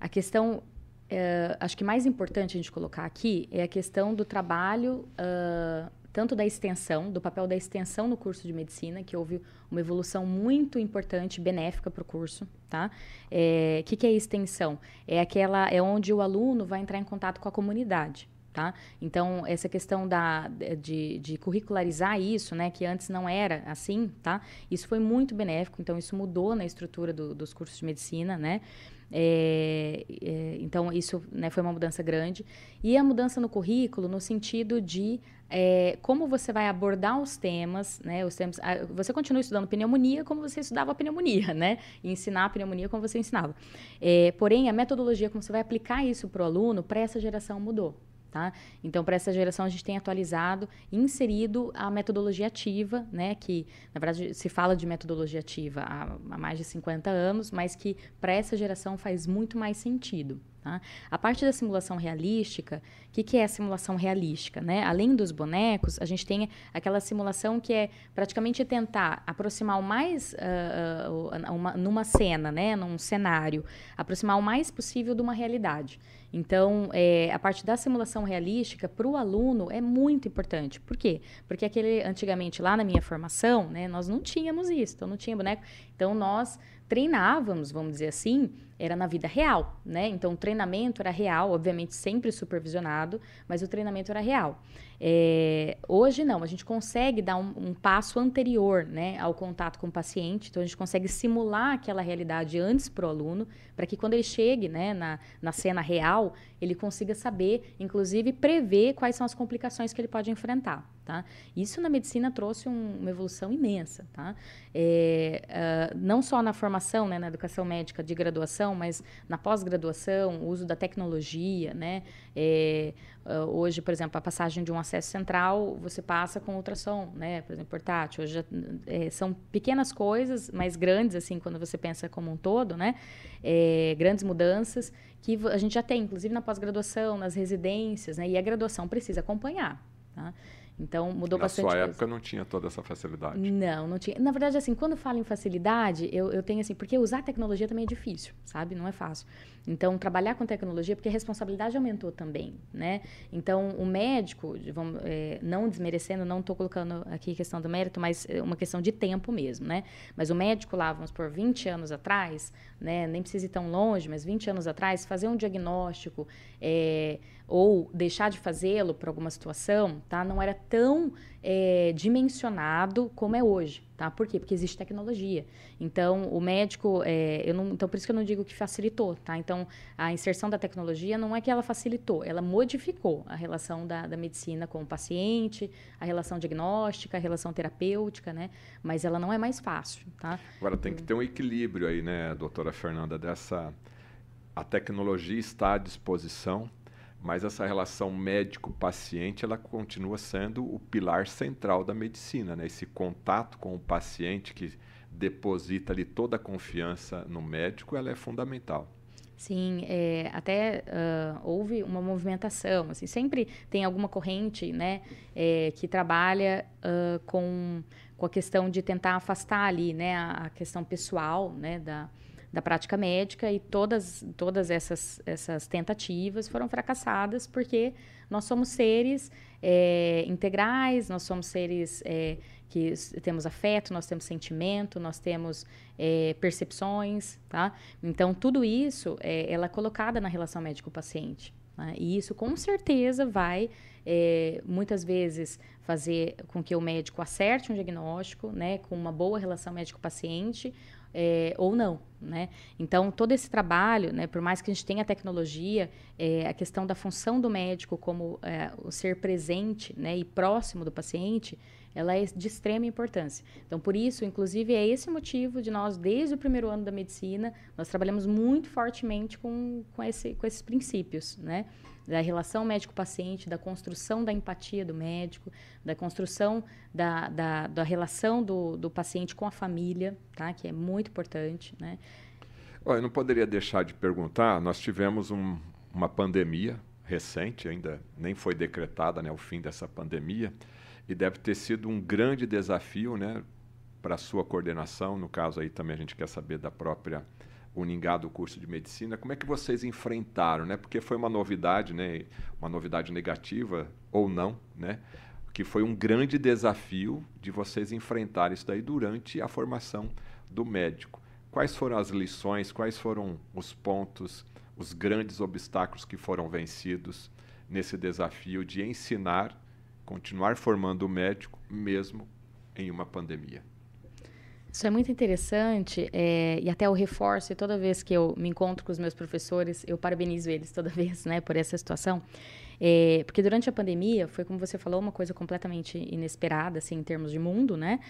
S3: a questão, é, acho que mais importante a gente colocar aqui é a questão do trabalho, uh, tanto da extensão, do papel da extensão no curso de medicina, que houve uma evolução muito importante, benéfica para o curso, tá? O é, que, que é extensão? É aquela, é onde o aluno vai entrar em contato com a comunidade. Tá? Então, essa questão da, de, de, curricularizar isso, né, que antes não era assim, tá? isso foi muito benéfico, então isso mudou na estrutura do, dos cursos de medicina, né? É, é, então, isso né, foi uma mudança grande. E a mudança no currículo, no sentido de é, como você vai abordar os temas, né? Os temas, você continua estudando pneumonia como você estudava pneumonia, né? E ensinar a pneumonia como você ensinava. É, porém, a metodologia, como você vai aplicar isso para o aluno, para essa geração mudou. Tá? Então, para essa geração, a gente tem atualizado e inserido a metodologia ativa, né, que, na verdade, se fala de metodologia ativa há, há mais de 50 anos, mas que para essa geração faz muito mais sentido. Tá? A parte da simulação realística, o que, que, é a simulação realística? Né? Além dos bonecos, a gente tem aquela simulação que é praticamente tentar aproximar o mais, uh, uma, numa cena, né? num cenário, aproximar o mais possível de uma realidade. Então, é, a parte da simulação realística para o aluno é muito importante. Por quê? Porque aquele, antigamente, lá na minha formação, né, nós não tínhamos isso, então não tinha boneco. Então, nós treinávamos, vamos dizer assim, era na vida real, né? Então o treinamento era real, obviamente sempre supervisionado, mas o treinamento era real. É, hoje não, a gente consegue dar um, um, passo anterior, né, ao contato com o paciente. Então a gente consegue simular aquela realidade antes para o aluno, para que quando ele chegue, né, na, na cena real, ele consiga saber, inclusive prever quais são as complicações que ele pode enfrentar. Tá? Isso na medicina trouxe um, uma evolução imensa. Tá? É, uh, não só na formação, né, na educação médica de graduação, mas na pós-graduação, o uso da tecnologia. Né? É, uh, hoje, por exemplo, a passagem de um acesso central, você passa com ultrassom, né? por exemplo, portátil. Hoje é, são pequenas coisas, mas grandes, assim, quando você pensa como um todo, né? É, grandes mudanças que a gente já tem, inclusive na pós-graduação, nas residências, né? e a graduação precisa acompanhar. Tá? Então, mudou
S2: Na
S3: bastante.
S2: Na sua
S3: coisa.
S2: época não tinha toda essa facilidade.
S3: Não, não tinha. Na verdade, assim, quando falo em facilidade, eu, eu tenho assim, porque usar tecnologia também é difícil, sabe? Não é fácil. Então, trabalhar com tecnologia, porque a responsabilidade aumentou também, né? Então, o médico, vamos, é, não desmerecendo, não estou colocando aqui questão do mérito, mas é uma questão de tempo mesmo, né? Mas o médico lá, vamos por 20 anos atrás, né? Nem precisa ir tão longe, mas 20 anos atrás, fazer um diagnóstico, é, ou deixar de fazê-lo por alguma situação, tá? Não era tão é, dimensionado como é hoje, tá? Por quê? Porque existe tecnologia. Então, o médico, é, não, então por isso que eu não digo que facilitou, tá? Então, a inserção da tecnologia não é que ela facilitou, ela modificou a relação da, da medicina com o paciente, a relação diagnóstica, a relação terapêutica, né? Mas ela não é mais fácil, tá?
S2: Agora tem que ter um equilíbrio aí, né, doutora Fernanda, dessa a tecnologia está à disposição, mas essa relação médico-paciente ela continua sendo o pilar central da medicina, né? Esse contato com o paciente que deposita ali toda a confiança no médico, ela é fundamental.
S3: Sim, é, até uh, houve uma movimentação, assim, sempre tem alguma corrente, né, é, que trabalha uh, com, com a questão de tentar afastar ali, né, a, a questão pessoal, né, da, da prática médica e todas, todas essas, essas tentativas foram fracassadas porque nós somos seres é, integrais, nós somos seres é, que temos afeto, nós temos sentimento, nós temos é, percepções, tá? Então, tudo isso é, ela é colocada na relação médico-paciente. Né? E isso, com certeza, vai, é, muitas vezes, fazer com que o médico acerte um diagnóstico, né? Com uma boa relação médico-paciente, é, ou não, né? Então, todo esse trabalho, né, por mais que a gente tenha tecnologia, é, a questão da função do médico como é, o ser presente né, e próximo do paciente, ela é de extrema importância. Então, por isso, inclusive, é esse motivo de nós, desde o primeiro ano da medicina, nós trabalhamos muito fortemente com, com, esse, com esses princípios, né? da relação médico-paciente, da construção da empatia do médico, da construção da, da, da relação do, do paciente com a família, tá? que é muito importante. Né?
S2: Olha, eu não poderia deixar de perguntar, nós tivemos um, uma pandemia recente, ainda nem foi decretada né, o fim dessa pandemia, e deve ter sido um grande desafio né, para a sua coordenação, no caso aí também a gente quer saber da própria Uningá do curso de medicina, como é que vocês enfrentaram, né? Porque foi uma novidade, né? Uma novidade negativa ou não, né? Que foi um grande desafio de vocês enfrentarem isso daí durante a formação do médico. Quais foram as lições, quais foram os pontos, os grandes obstáculos que foram vencidos nesse desafio de ensinar, continuar formando o médico mesmo em uma pandemia?
S3: Isso é muito interessante é, e até eu reforço, e toda vez que eu me encontro com os meus professores, eu parabenizo eles toda vez né, por essa situação. É, porque durante a pandemia, foi como você falou, uma coisa completamente inesperada, assim, em termos de mundo, né?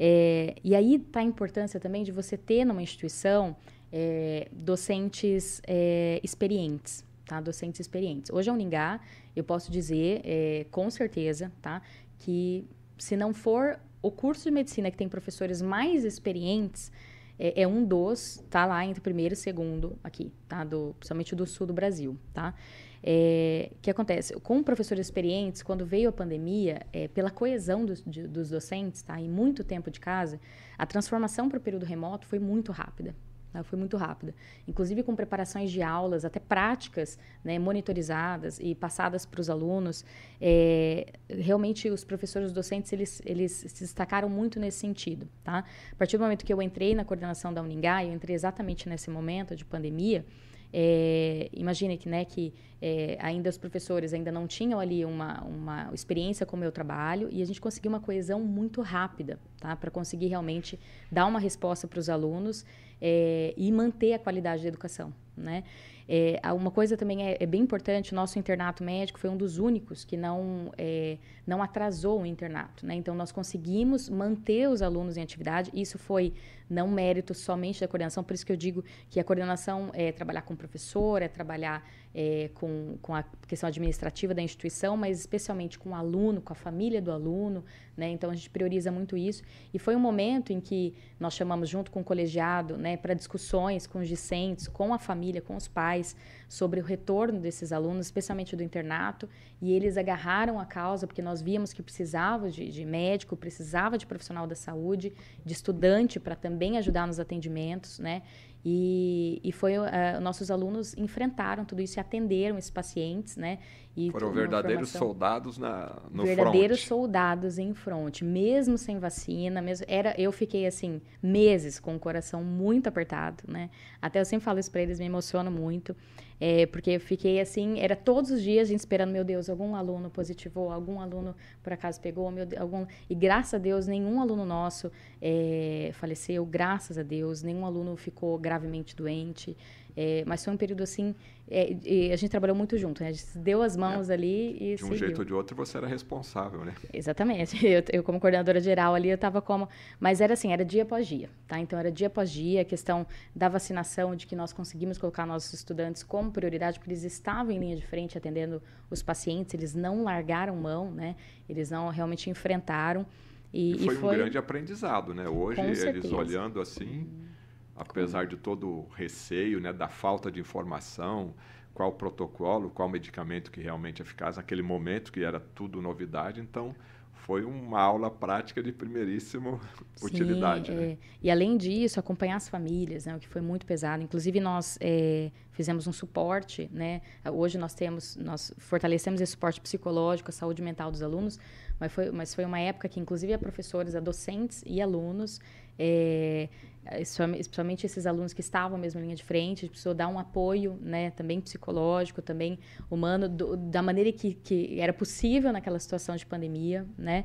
S3: É, e aí está a importância também de você ter numa instituição é, docentes é, experientes, tá? Docentes experientes. Hoje a Uningá, eu posso dizer é, com certeza, tá? Que se não for o curso de medicina que tem professores mais experientes é, é um dos, tá lá entre primeiro e segundo aqui, tá? Do, principalmente do sul do Brasil, tá? É, que acontece? Com professores experientes, quando veio a pandemia, é, pela coesão dos, de, dos docentes, tá? E muito tempo de casa, a transformação para o período remoto foi muito rápida, ela foi muito rápida, inclusive com preparações de aulas, até práticas, né, monitorizadas e passadas para os alunos. É, realmente, os professores os docentes eles, eles se destacaram muito nesse sentido. Tá? A partir do momento que eu entrei na coordenação da Uningá, eu entrei exatamente nesse momento de pandemia, é, imagine que, né, que é, ainda os professores ainda não tinham ali uma, uma experiência com o meu trabalho e a gente conseguiu uma coesão muito rápida, tá? Para conseguir realmente dar uma resposta para os alunos é, e manter a qualidade da educação, né? É, uma coisa também é, é, bem importante, nosso internato médico foi um dos únicos que não, é, não atrasou o internato. Né? Então, nós conseguimos manter os alunos em atividade. Isso foi não mérito somente da coordenação, por isso que eu digo que a coordenação é trabalhar com o professor, é trabalhar é, com, com a questão administrativa da instituição, mas especialmente com o aluno, com a família do aluno, né? Então a gente prioriza muito isso. E foi um momento em que nós chamamos junto com o colegiado, né, para discussões com os discentes, com a família, com os pais, sobre o retorno desses alunos, especialmente do internato, e eles agarraram a causa porque nós víamos que precisava de, de médico, precisava de profissional da saúde, de estudante para também ajudar nos atendimentos, né? E, e foi uh, nossos alunos enfrentaram tudo isso e atenderam esses pacientes, né? E
S2: Foram verdadeiros soldados na, no
S3: verdadeiros
S2: front.
S3: soldados em fronte, mesmo sem vacina, mesmo era eu fiquei assim meses com o coração muito apertado, né? Até eu sempre falo isso para eles, me emociona muito, é, porque eu fiquei assim, era todos os dias a gente esperando, meu Deus, algum aluno positivou, algum aluno por acaso pegou, meu Deus, algum e graças a Deus nenhum aluno nosso é, faleceu, graças a Deus, nenhum aluno ficou gravemente doente. É, mas foi um período assim, é, a gente trabalhou muito junto, né? A gente deu as mãos é. ali e
S2: De um
S3: seguiu.
S2: jeito ou de outro você era responsável, né?
S3: Exatamente. Eu, eu como coordenadora geral ali, eu estava como... Mas era assim, era dia após dia, tá? Então, era dia após dia, a questão da vacinação, de que nós conseguimos colocar nossos estudantes como prioridade, porque eles estavam em linha de frente atendendo os pacientes, eles não largaram mão, né? Eles não realmente enfrentaram.
S2: E, e foi, e foi um grande aprendizado, né? Hoje, eles olhando assim... Hum apesar de todo o receio, né, da falta de informação, qual protocolo, qual medicamento que realmente é eficaz naquele momento, que era tudo novidade. Então, foi uma aula prática de primeiríssima Sim, utilidade. Né?
S3: É. E além disso, acompanhar as famílias, né, o que foi muito pesado. Inclusive nós é, fizemos um suporte, né? Hoje nós temos, nós fortalecemos esse suporte psicológico, a saúde mental dos alunos, mas foi, mas foi uma época que inclusive a professores, a docentes e alunos é, especialmente esses alunos que estavam mesmo em linha de frente, precisou dar um apoio, né, também psicológico, também humano, do, da maneira que, que era possível naquela situação de pandemia, né,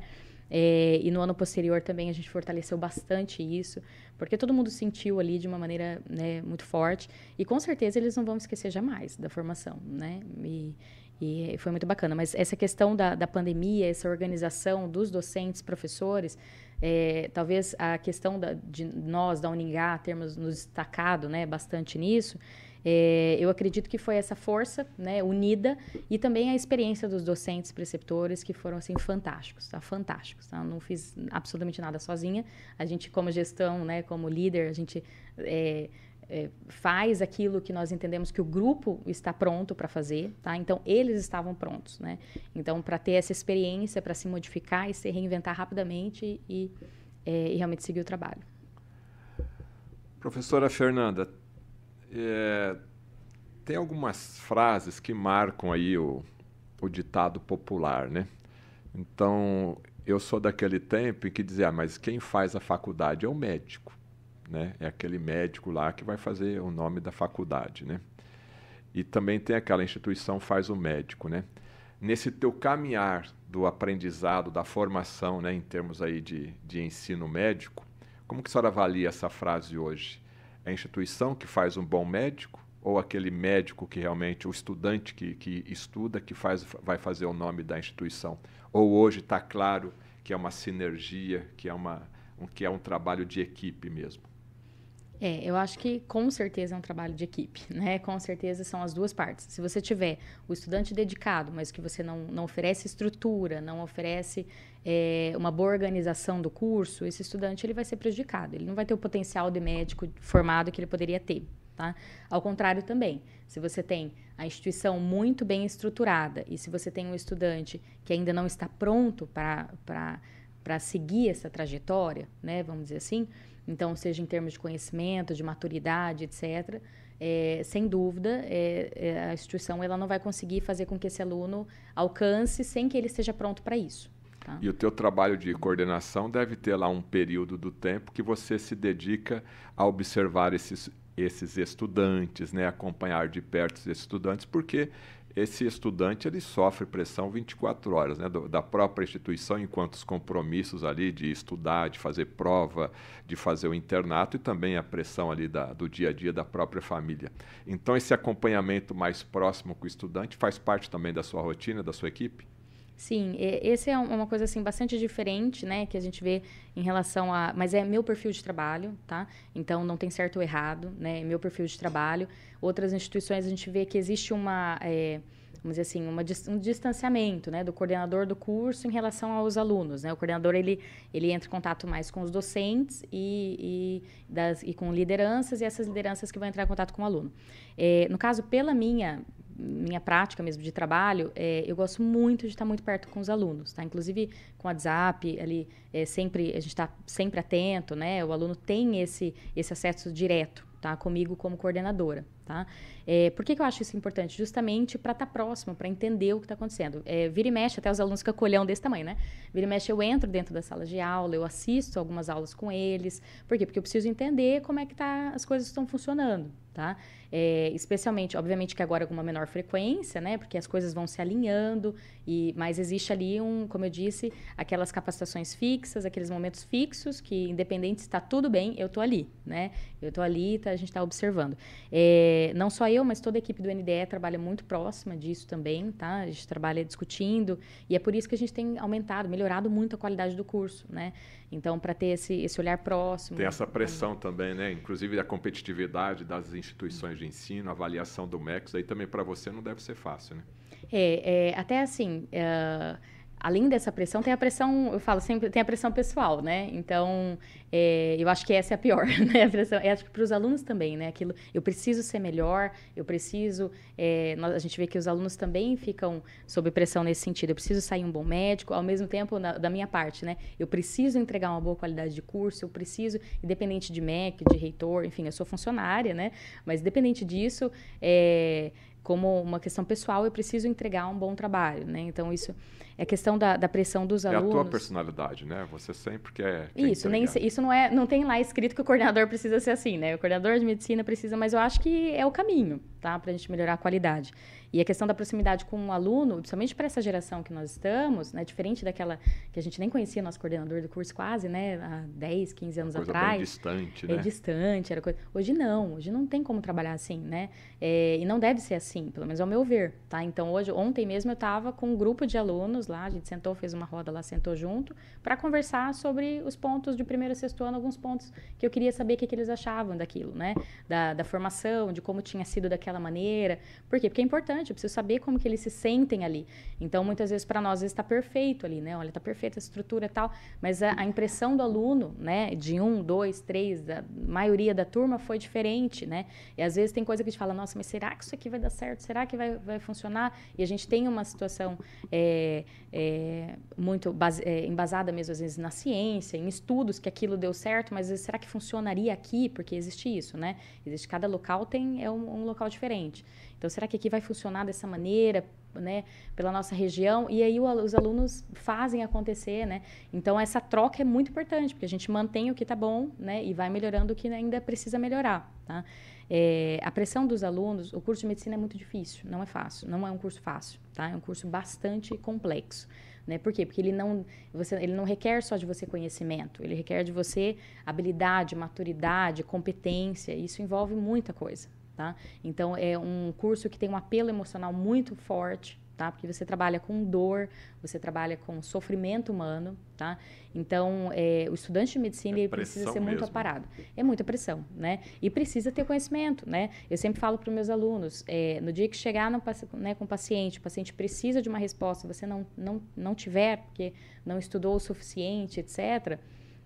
S3: é, e no ano posterior também a gente fortaleceu bastante isso, porque todo mundo sentiu ali de uma maneira né, muito forte, e com certeza eles não vão esquecer jamais da formação, né, e, e foi muito bacana. Mas essa questão da, da pandemia, essa organização dos docentes, professores, é, talvez a questão da, de nós, da Uningá, termos nos destacado né, bastante nisso, é, eu acredito que foi essa força né, unida e também a experiência dos docentes preceptores que foram assim fantásticos, tá? fantásticos. Tá? Não fiz absolutamente nada sozinha. A gente, como gestão, né, como líder, a gente é, é, faz aquilo que nós entendemos que o grupo está pronto para fazer, tá? Então eles estavam prontos, né? Então para ter essa experiência, para se modificar e se reinventar rapidamente e, é, e, realmente seguir o trabalho.
S2: Professora Fernanda, é, tem algumas frases que marcam aí o, o ditado popular, né? Então eu sou daquele tempo em que dizia, ah, mas quem faz a faculdade é o médico né? É aquele médico lá que vai fazer o nome da faculdade, né? E também tem aquela instituição faz o médico, né? Nesse teu caminhar do aprendizado, da formação, né, em termos aí de, de ensino médico, como que a senhora avalia essa frase hoje? É a instituição que faz um bom médico ou aquele médico que realmente, o estudante que, que estuda, que faz, vai fazer o nome da instituição? Ou hoje está claro que é uma sinergia, que é, uma, um, que é um trabalho de equipe mesmo?
S3: É, eu acho que com certeza é um trabalho de equipe, né? Com certeza são as duas partes. Se você tiver o estudante dedicado, mas que você não, não oferece estrutura, não oferece é, uma boa organização do curso, esse estudante ele vai ser prejudicado. Ele não vai ter o potencial de médico formado que ele poderia ter. Tá? Ao contrário também, se você tem a instituição muito bem estruturada e se você tem um estudante que ainda não está pronto para seguir essa trajetória, né, vamos dizer assim, então, seja em termos de conhecimento, de maturidade, etc., é, sem dúvida, é, é, a instituição ela não vai conseguir fazer com que esse aluno alcance sem que ele esteja pronto para isso. Tá?
S2: E o teu trabalho de coordenação deve ter lá um período do tempo que você se dedica a observar esses, esses estudantes, né, acompanhar de perto esses estudantes, porque esse estudante ele sofre pressão 24 horas né, da própria instituição, enquanto os compromissos ali de estudar, de fazer prova, de fazer o internato e também a pressão ali da, do dia a dia da própria família. Então, esse acompanhamento mais próximo com o estudante faz parte também da sua rotina, da sua equipe?
S3: Sim, esse é uma coisa assim bastante diferente, né, que a gente vê em relação a, mas é meu perfil de trabalho, tá? Então não tem certo ou errado, né? É meu perfil de trabalho. Outras instituições a gente vê que existe uma, é, vamos dizer assim, uma, um distanciamento, né, do coordenador do curso em relação aos alunos, né? O coordenador ele ele entra em contato mais com os docentes e, e, das, e com lideranças e essas lideranças que vão entrar em contato com o aluno. É, no caso, pela minha minha prática mesmo de trabalho, é, eu gosto muito de estar muito perto com os alunos, tá? Inclusive com o WhatsApp, ali é, sempre a gente está sempre atento, né? O aluno tem esse esse acesso direto tá? Comigo como coordenadora, tá? É, por que, que eu acho isso importante? Justamente para estar tá próximo, para entender o que está acontecendo. É, vira e mexe, até os alunos ficam colhão desse tamanho, né? Vira e mexe, eu entro dentro da sala de aula, eu assisto algumas aulas com eles. Por quê? Porque eu preciso entender como é que tá, as coisas estão funcionando, tá? É, especialmente, obviamente que agora com uma menor frequência, né? Porque as coisas vão se alinhando, e mas existe ali um, como eu disse, aquelas capacitações fixas, aqueles momentos fixos que, independente se está tudo bem, eu estou ali, né? Eu estou ali, tá, a gente está observando. É, não só eu, mas toda a equipe do NDE trabalha muito próxima disso também, tá? A gente trabalha discutindo, e é por isso que a gente tem aumentado, melhorado muito a qualidade do curso, né? Então, para ter esse, esse olhar próximo.
S2: Tem essa pressão também, né? Inclusive a competitividade das instituições de ensino, a avaliação do MEC, aí também para você não deve ser fácil, né?
S3: É, é até assim. Uh, além dessa pressão, tem a pressão, eu falo sempre, tem a pressão pessoal, né? Então, é, eu acho que essa é a pior, né? A pressão, eu acho que para os alunos também, né? Aquilo, eu preciso ser melhor, eu preciso, é, nós, a gente vê que os alunos também ficam sob pressão nesse sentido. Eu preciso sair um bom médico, ao mesmo tempo, na, da minha parte, né? Eu preciso entregar uma boa qualidade de curso, eu preciso, independente de MEC, de reitor, enfim, eu sou funcionária, né? Mas independente disso, é, como uma questão pessoal, eu preciso entregar um bom trabalho, né? Então isso é questão da, da pressão dos alunos.
S2: É a tua personalidade, né? Você sempre quer.
S3: quer isso, nem, isso não é, não tem lá escrito que o coordenador precisa ser assim, né? O coordenador de medicina precisa, mas eu acho que é o caminho, tá? Para a gente melhorar a qualidade. E a questão da proximidade com o aluno, principalmente para essa geração que nós estamos, né, diferente daquela que a gente nem conhecia nosso coordenador do curso quase, né, há 10, 15 anos
S2: coisa
S3: atrás.
S2: Bem distante,
S3: é
S2: né?
S3: distante, era coisa. Hoje não, hoje não tem como trabalhar assim, né? É, e não deve ser assim, pelo menos ao meu ver, tá? Então hoje, ontem mesmo eu estava com um grupo de alunos lá, a gente sentou, fez uma roda lá, sentou junto, para conversar sobre os pontos de primeiro a sexto ano, alguns pontos que eu queria saber o que, que eles achavam daquilo, né? Da, da formação, de como tinha sido daquela maneira. Por quê? Porque é importante, eu preciso saber como que eles se sentem ali. Então, muitas vezes, para nós, está perfeito ali, né? Olha, está perfeita a estrutura e tal, mas a, a, impressão do aluno, né, de um, dois, três, da maioria da turma foi diferente, né? E às vezes tem coisa que a gente fala, nossa, mas será que isso aqui vai dar certo? Será que vai, vai funcionar? E a gente tem uma situação é, é, muito base, é, embasada mesmo, às vezes, na ciência, em estudos que aquilo deu certo, mas será que funcionaria aqui? Porque existe isso, né? Existe cada local tem é um, um local diferente. Então, será que aqui vai funcionar dessa maneira, né, pela nossa região? E aí o, os alunos fazem acontecer, né? Então, essa troca é muito importante, porque a gente mantém o que está bom, né, e vai melhorando o que ainda precisa melhorar, tá? É, a pressão dos alunos, o curso de medicina é muito difícil, não é fácil, não é um curso fácil, tá? É um curso bastante complexo. Né? Por quê? Porque ele não, você, ele não requer só de você conhecimento, ele requer de você habilidade, maturidade, competência. Isso envolve muita coisa, tá? Então é um curso que tem um apelo emocional muito forte, tá? Porque você trabalha com dor, você trabalha com sofrimento humano, tá? Então é, o estudante de medicina é precisa ser muito mesmo. aparado. É muita pressão, né? E precisa ter conhecimento, né? Eu sempre falo para os meus alunos, é, no dia que chegar no, né, com o paciente, o paciente precisa de uma resposta, você não não não tiver porque não estudou o suficiente, etc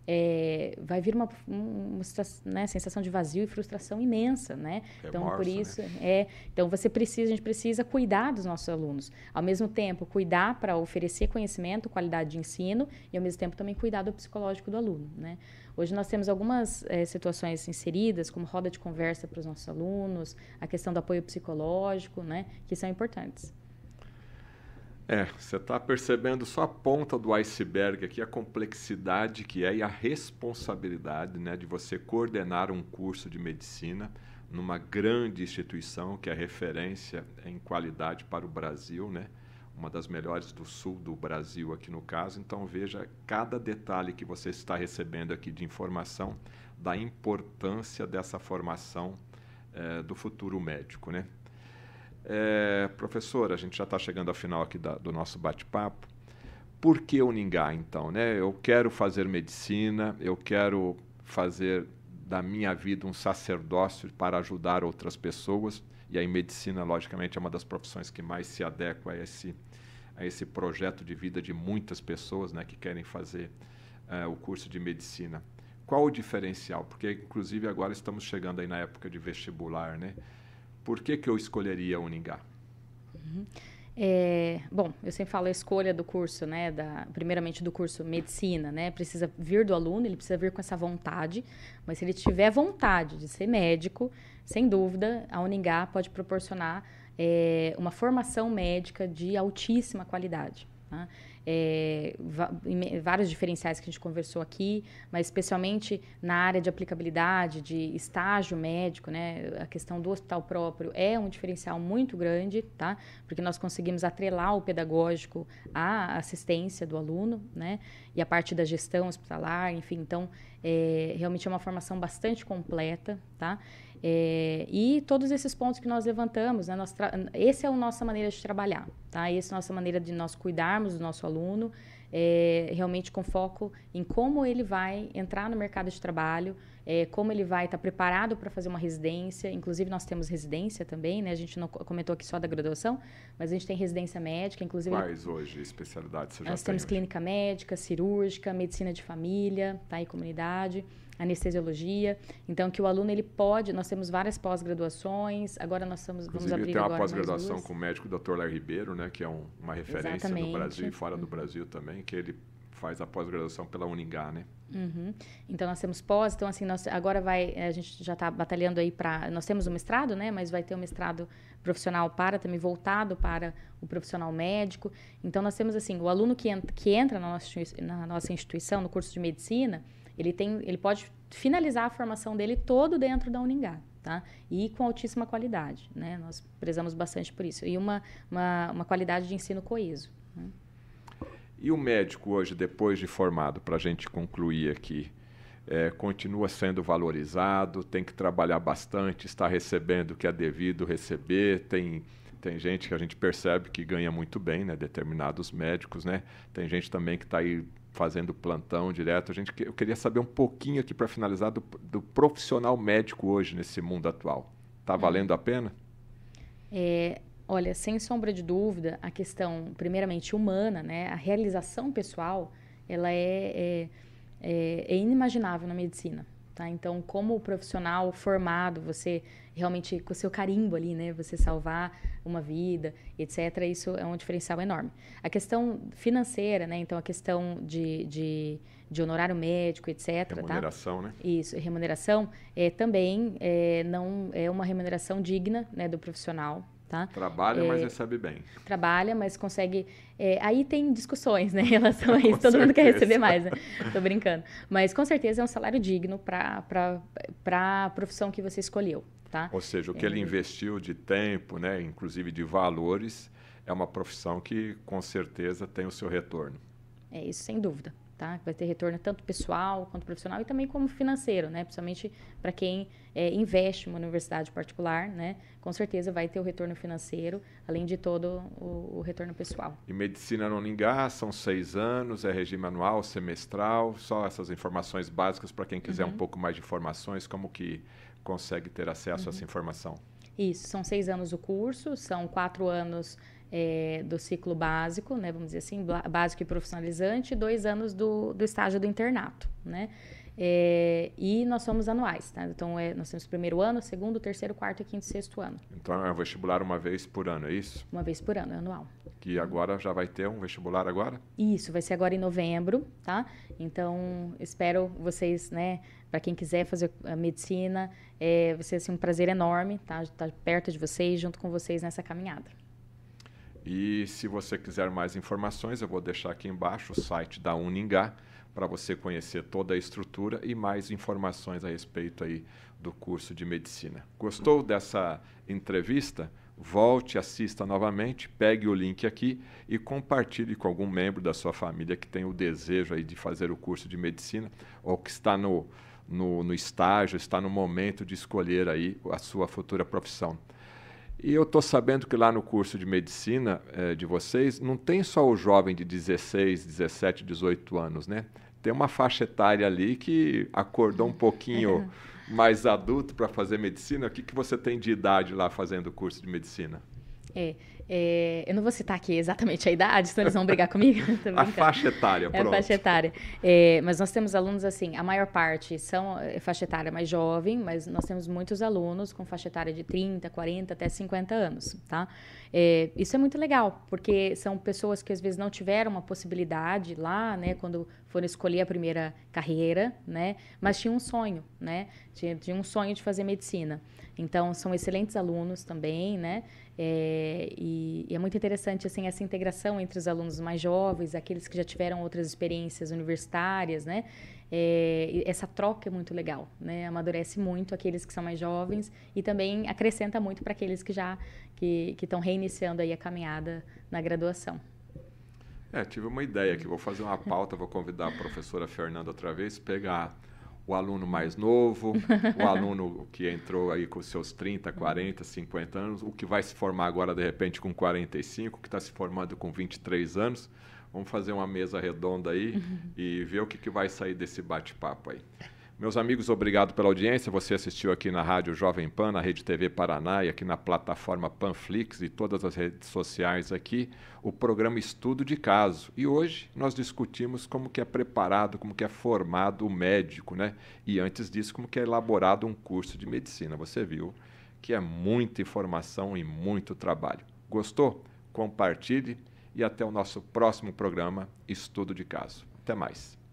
S3: é, vai vir uma, uma, né, sensação de vazio e frustração imensa, né?
S2: então
S3: por
S2: né?
S3: isso né? é, então você precisa, a gente precisa cuidar dos nossos alunos, ao mesmo tempo cuidar para oferecer conhecimento, qualidade de ensino e ao mesmo tempo também cuidar do psicológico do aluno, né? Hoje nós temos algumas é, situações inseridas, como roda de conversa para os nossos alunos, a questão do apoio psicológico, né, que são importantes.
S2: É, você está percebendo só a ponta do iceberg aqui, a complexidade que é e a responsabilidade né, de você coordenar um curso de medicina numa grande instituição que é referência em qualidade para o Brasil, né? uma das melhores do sul do Brasil aqui no caso. Então veja cada detalhe que você está recebendo aqui de informação da importância dessa formação é, do futuro médico, né? É, professor, a gente já está chegando ao final aqui da, do nosso bate-papo. Por que Uningá, então? Né? Eu quero fazer medicina, eu quero fazer da minha vida um sacerdócio para ajudar outras pessoas. E aí, medicina, logicamente, é uma das profissões que mais se adequa a esse, a esse projeto de vida de muitas pessoas né, que querem fazer uh, o curso de medicina. Qual o diferencial? Porque, inclusive, agora estamos chegando aí na época de vestibular, né? Por que, que eu escolheria Uningá?
S3: Uhum. É, bom, eu sempre falo a escolha do curso, né? Da, primeiramente do curso medicina, né? Precisa vir do aluno, ele precisa vir com essa vontade. Mas se ele tiver vontade de ser médico, sem dúvida, a Uningá pode proporcionar é, uma formação médica de altíssima qualidade. Tá? É, vários diferenciais que a gente conversou aqui, mas especialmente na área de aplicabilidade, de estágio médico, né? A questão do hospital próprio é um diferencial muito grande, tá? Porque nós conseguimos atrelar o pedagógico à assistência do aluno, né? E a parte da gestão hospitalar, enfim, então é, realmente é uma formação bastante completa, tá? É, e todos esses pontos que nós levantamos, né, nós essa é a nossa maneira de trabalhar, tá? Essa é a nossa maneira de nós cuidarmos do nosso aluno, é, realmente com foco em como ele vai entrar no mercado de trabalho, é, como ele vai estar tá preparado para fazer uma residência. Inclusive, nós temos residência também, né? A gente não comentou aqui só da graduação, mas a gente tem residência médica, inclusive.
S2: Quais hoje especialidades você
S3: já
S2: Nós
S3: temos
S2: hoje?
S3: clínica médica, cirúrgica, medicina de família, tá? E comunidade anestesiologia. Então, que o aluno ele pode, nós temos várias pós-graduações, agora nós estamos,
S2: vamos
S3: abrir
S2: tem uma pós-graduação com o médico Dr. Léo Ribeiro, né, que é um, uma referência Exatamente. no Brasil e fora uhum. do Brasil também, que ele faz a pós-graduação pela Uningá, né?
S3: Uhum. Então nós temos pós, então assim nós agora vai a gente já está batalhando aí para nós temos o um mestrado, né? Mas vai ter um mestrado profissional para também voltado para o profissional médico. Então nós temos assim o aluno que, entra, que entra na nossa, na nossa instituição no curso de medicina ele, tem, ele pode finalizar a formação dele todo dentro da Uningá. Tá? E com altíssima qualidade, né? Nós prezamos bastante por isso. E uma, uma, uma qualidade de ensino coeso. Né?
S2: E o médico hoje, depois de formado, para a gente concluir aqui, é, continua sendo valorizado, tem que trabalhar bastante, está recebendo o que é devido receber, tem, tem gente que a gente percebe que ganha muito bem, né? determinados médicos, né? tem gente também que está aí fazendo plantão direto. A gente, eu queria saber um pouquinho aqui para finalizar do, do, profissional médico hoje nesse mundo atual. Está uhum. valendo a pena?
S3: É, olha, sem sombra de dúvida, a questão, primeiramente, humana, né? A realização pessoal, ela é, é, é, é inimaginável na medicina. Tá? Então, como profissional formado, você realmente, com o seu carimbo ali, né? Você salvar uma vida, etc. Isso é um diferencial enorme. A questão financeira, né? Então, a questão de, de, de honorário médico, etc.
S2: Tá? Remuneração,
S3: tá?
S2: né?
S3: Isso, remuneração é, também é, não é uma remuneração digna né, do profissional, Tá?
S2: Trabalha, é, mas recebe bem.
S3: Trabalha, mas consegue. É, aí tem discussões né, em relação a isso. Todo certeza. mundo quer receber mais, né? Tô brincando. Mas com certeza é um salário digno para a profissão que você escolheu. Tá?
S2: Ou seja, o que é, ele investiu de tempo, né, inclusive de valores, é uma profissão que com certeza tem o seu retorno.
S3: É isso, sem dúvida tá? Vai ter retorno tanto pessoal quanto profissional e também como financeiro, né? Principalmente para quem é, investe em uma universidade particular, né? Com certeza vai ter o retorno financeiro, além de todo o, o retorno pessoal.
S2: E medicina no Ningá são seis anos, é regime anual, semestral, só essas informações básicas para quem quiser uhum. um pouco mais de informações, como que consegue ter acesso uhum. a essa informação?
S3: Isso, são seis anos o curso, são quatro anos é, do ciclo básico, né, vamos dizer assim, básico e profissionalizante, e dois anos do, do estágio do internato, né? É, e nós somos anuais, tá? Então é, nós temos primeiro ano, segundo, terceiro, quarto, quinto e sexto ano.
S2: Então é um vestibular uma vez por ano, é isso?
S3: Uma vez por ano, é anual.
S2: Que agora já vai ter um vestibular agora?
S3: Isso, vai ser agora em novembro, tá? Então espero vocês, né? Para quem quiser fazer a medicina, é, vai ser assim, um prazer enorme, tá? Estar perto de vocês, junto com vocês nessa caminhada.
S2: E se você quiser mais informações, eu vou deixar aqui embaixo o site da Uningá para você conhecer toda a estrutura e mais informações a respeito aí do curso de medicina. Gostou dessa entrevista? Volte, assista novamente, pegue o link aqui e compartilhe com algum membro da sua família que tem o desejo aí de fazer o curso de medicina ou que está no, no, no estágio, está no momento de escolher aí a sua futura profissão. E eu estou sabendo que lá no curso de medicina eh, de vocês, não tem só o jovem de 16, 17, 18 anos, né? Tem uma faixa etária ali que acordou um pouquinho mais adulto para fazer medicina. O que, que você tem de idade lá fazendo o curso de medicina?
S3: É, É, eu não vou citar aqui exatamente a idade, senão eles vão brigar comigo.
S2: a faixa etária, pronto.
S3: É a faixa etária. É, mas nós temos alunos assim, a maior parte são é, faixa etária mais jovem, mas nós temos muitos alunos com faixa etária de 30, 40 até 50 anos, tá? É, isso é muito legal, porque são pessoas que às vezes não tiveram uma possibilidade lá, né, quando foram escolher a primeira carreira, né, mas tinham um sonho, né, tinha, tinha um sonho de fazer medicina. Então, são excelentes alunos também, né? É, e, e, é muito interessante assim essa integração entre os alunos mais jovens, aqueles que já tiveram outras experiências universitárias, né? É, essa troca é muito legal, né? Amadurece muito aqueles que são mais jovens e também acrescenta muito para aqueles que já que estão reiniciando aí a caminhada na graduação.
S2: É, tive uma ideia aqui, vou fazer uma pauta, vou convidar a professora Fernanda outra vez, pegar o aluno mais novo, o aluno que entrou aí com seus 30, 40, 50 anos, o que vai se formar agora de repente com 45, que está se formando com 23 anos. Vamos fazer uma mesa redonda aí e ver o que, que vai sair desse bate-papo aí. Meus amigos, obrigado pela audiência. Você assistiu aqui na Rádio Jovem Pan, na Rede TV Paraná e aqui na plataforma Panflix e todas as redes sociais aqui, o programa Estudo de Caso. E hoje nós discutimos como que é preparado, como que é formado o médico, né? E antes disso, como que é elaborado um curso de medicina. Você viu que é muita informação e muito trabalho. Gostou? Compartilhe e até o nosso próximo programa Estudo de Caso. Até mais.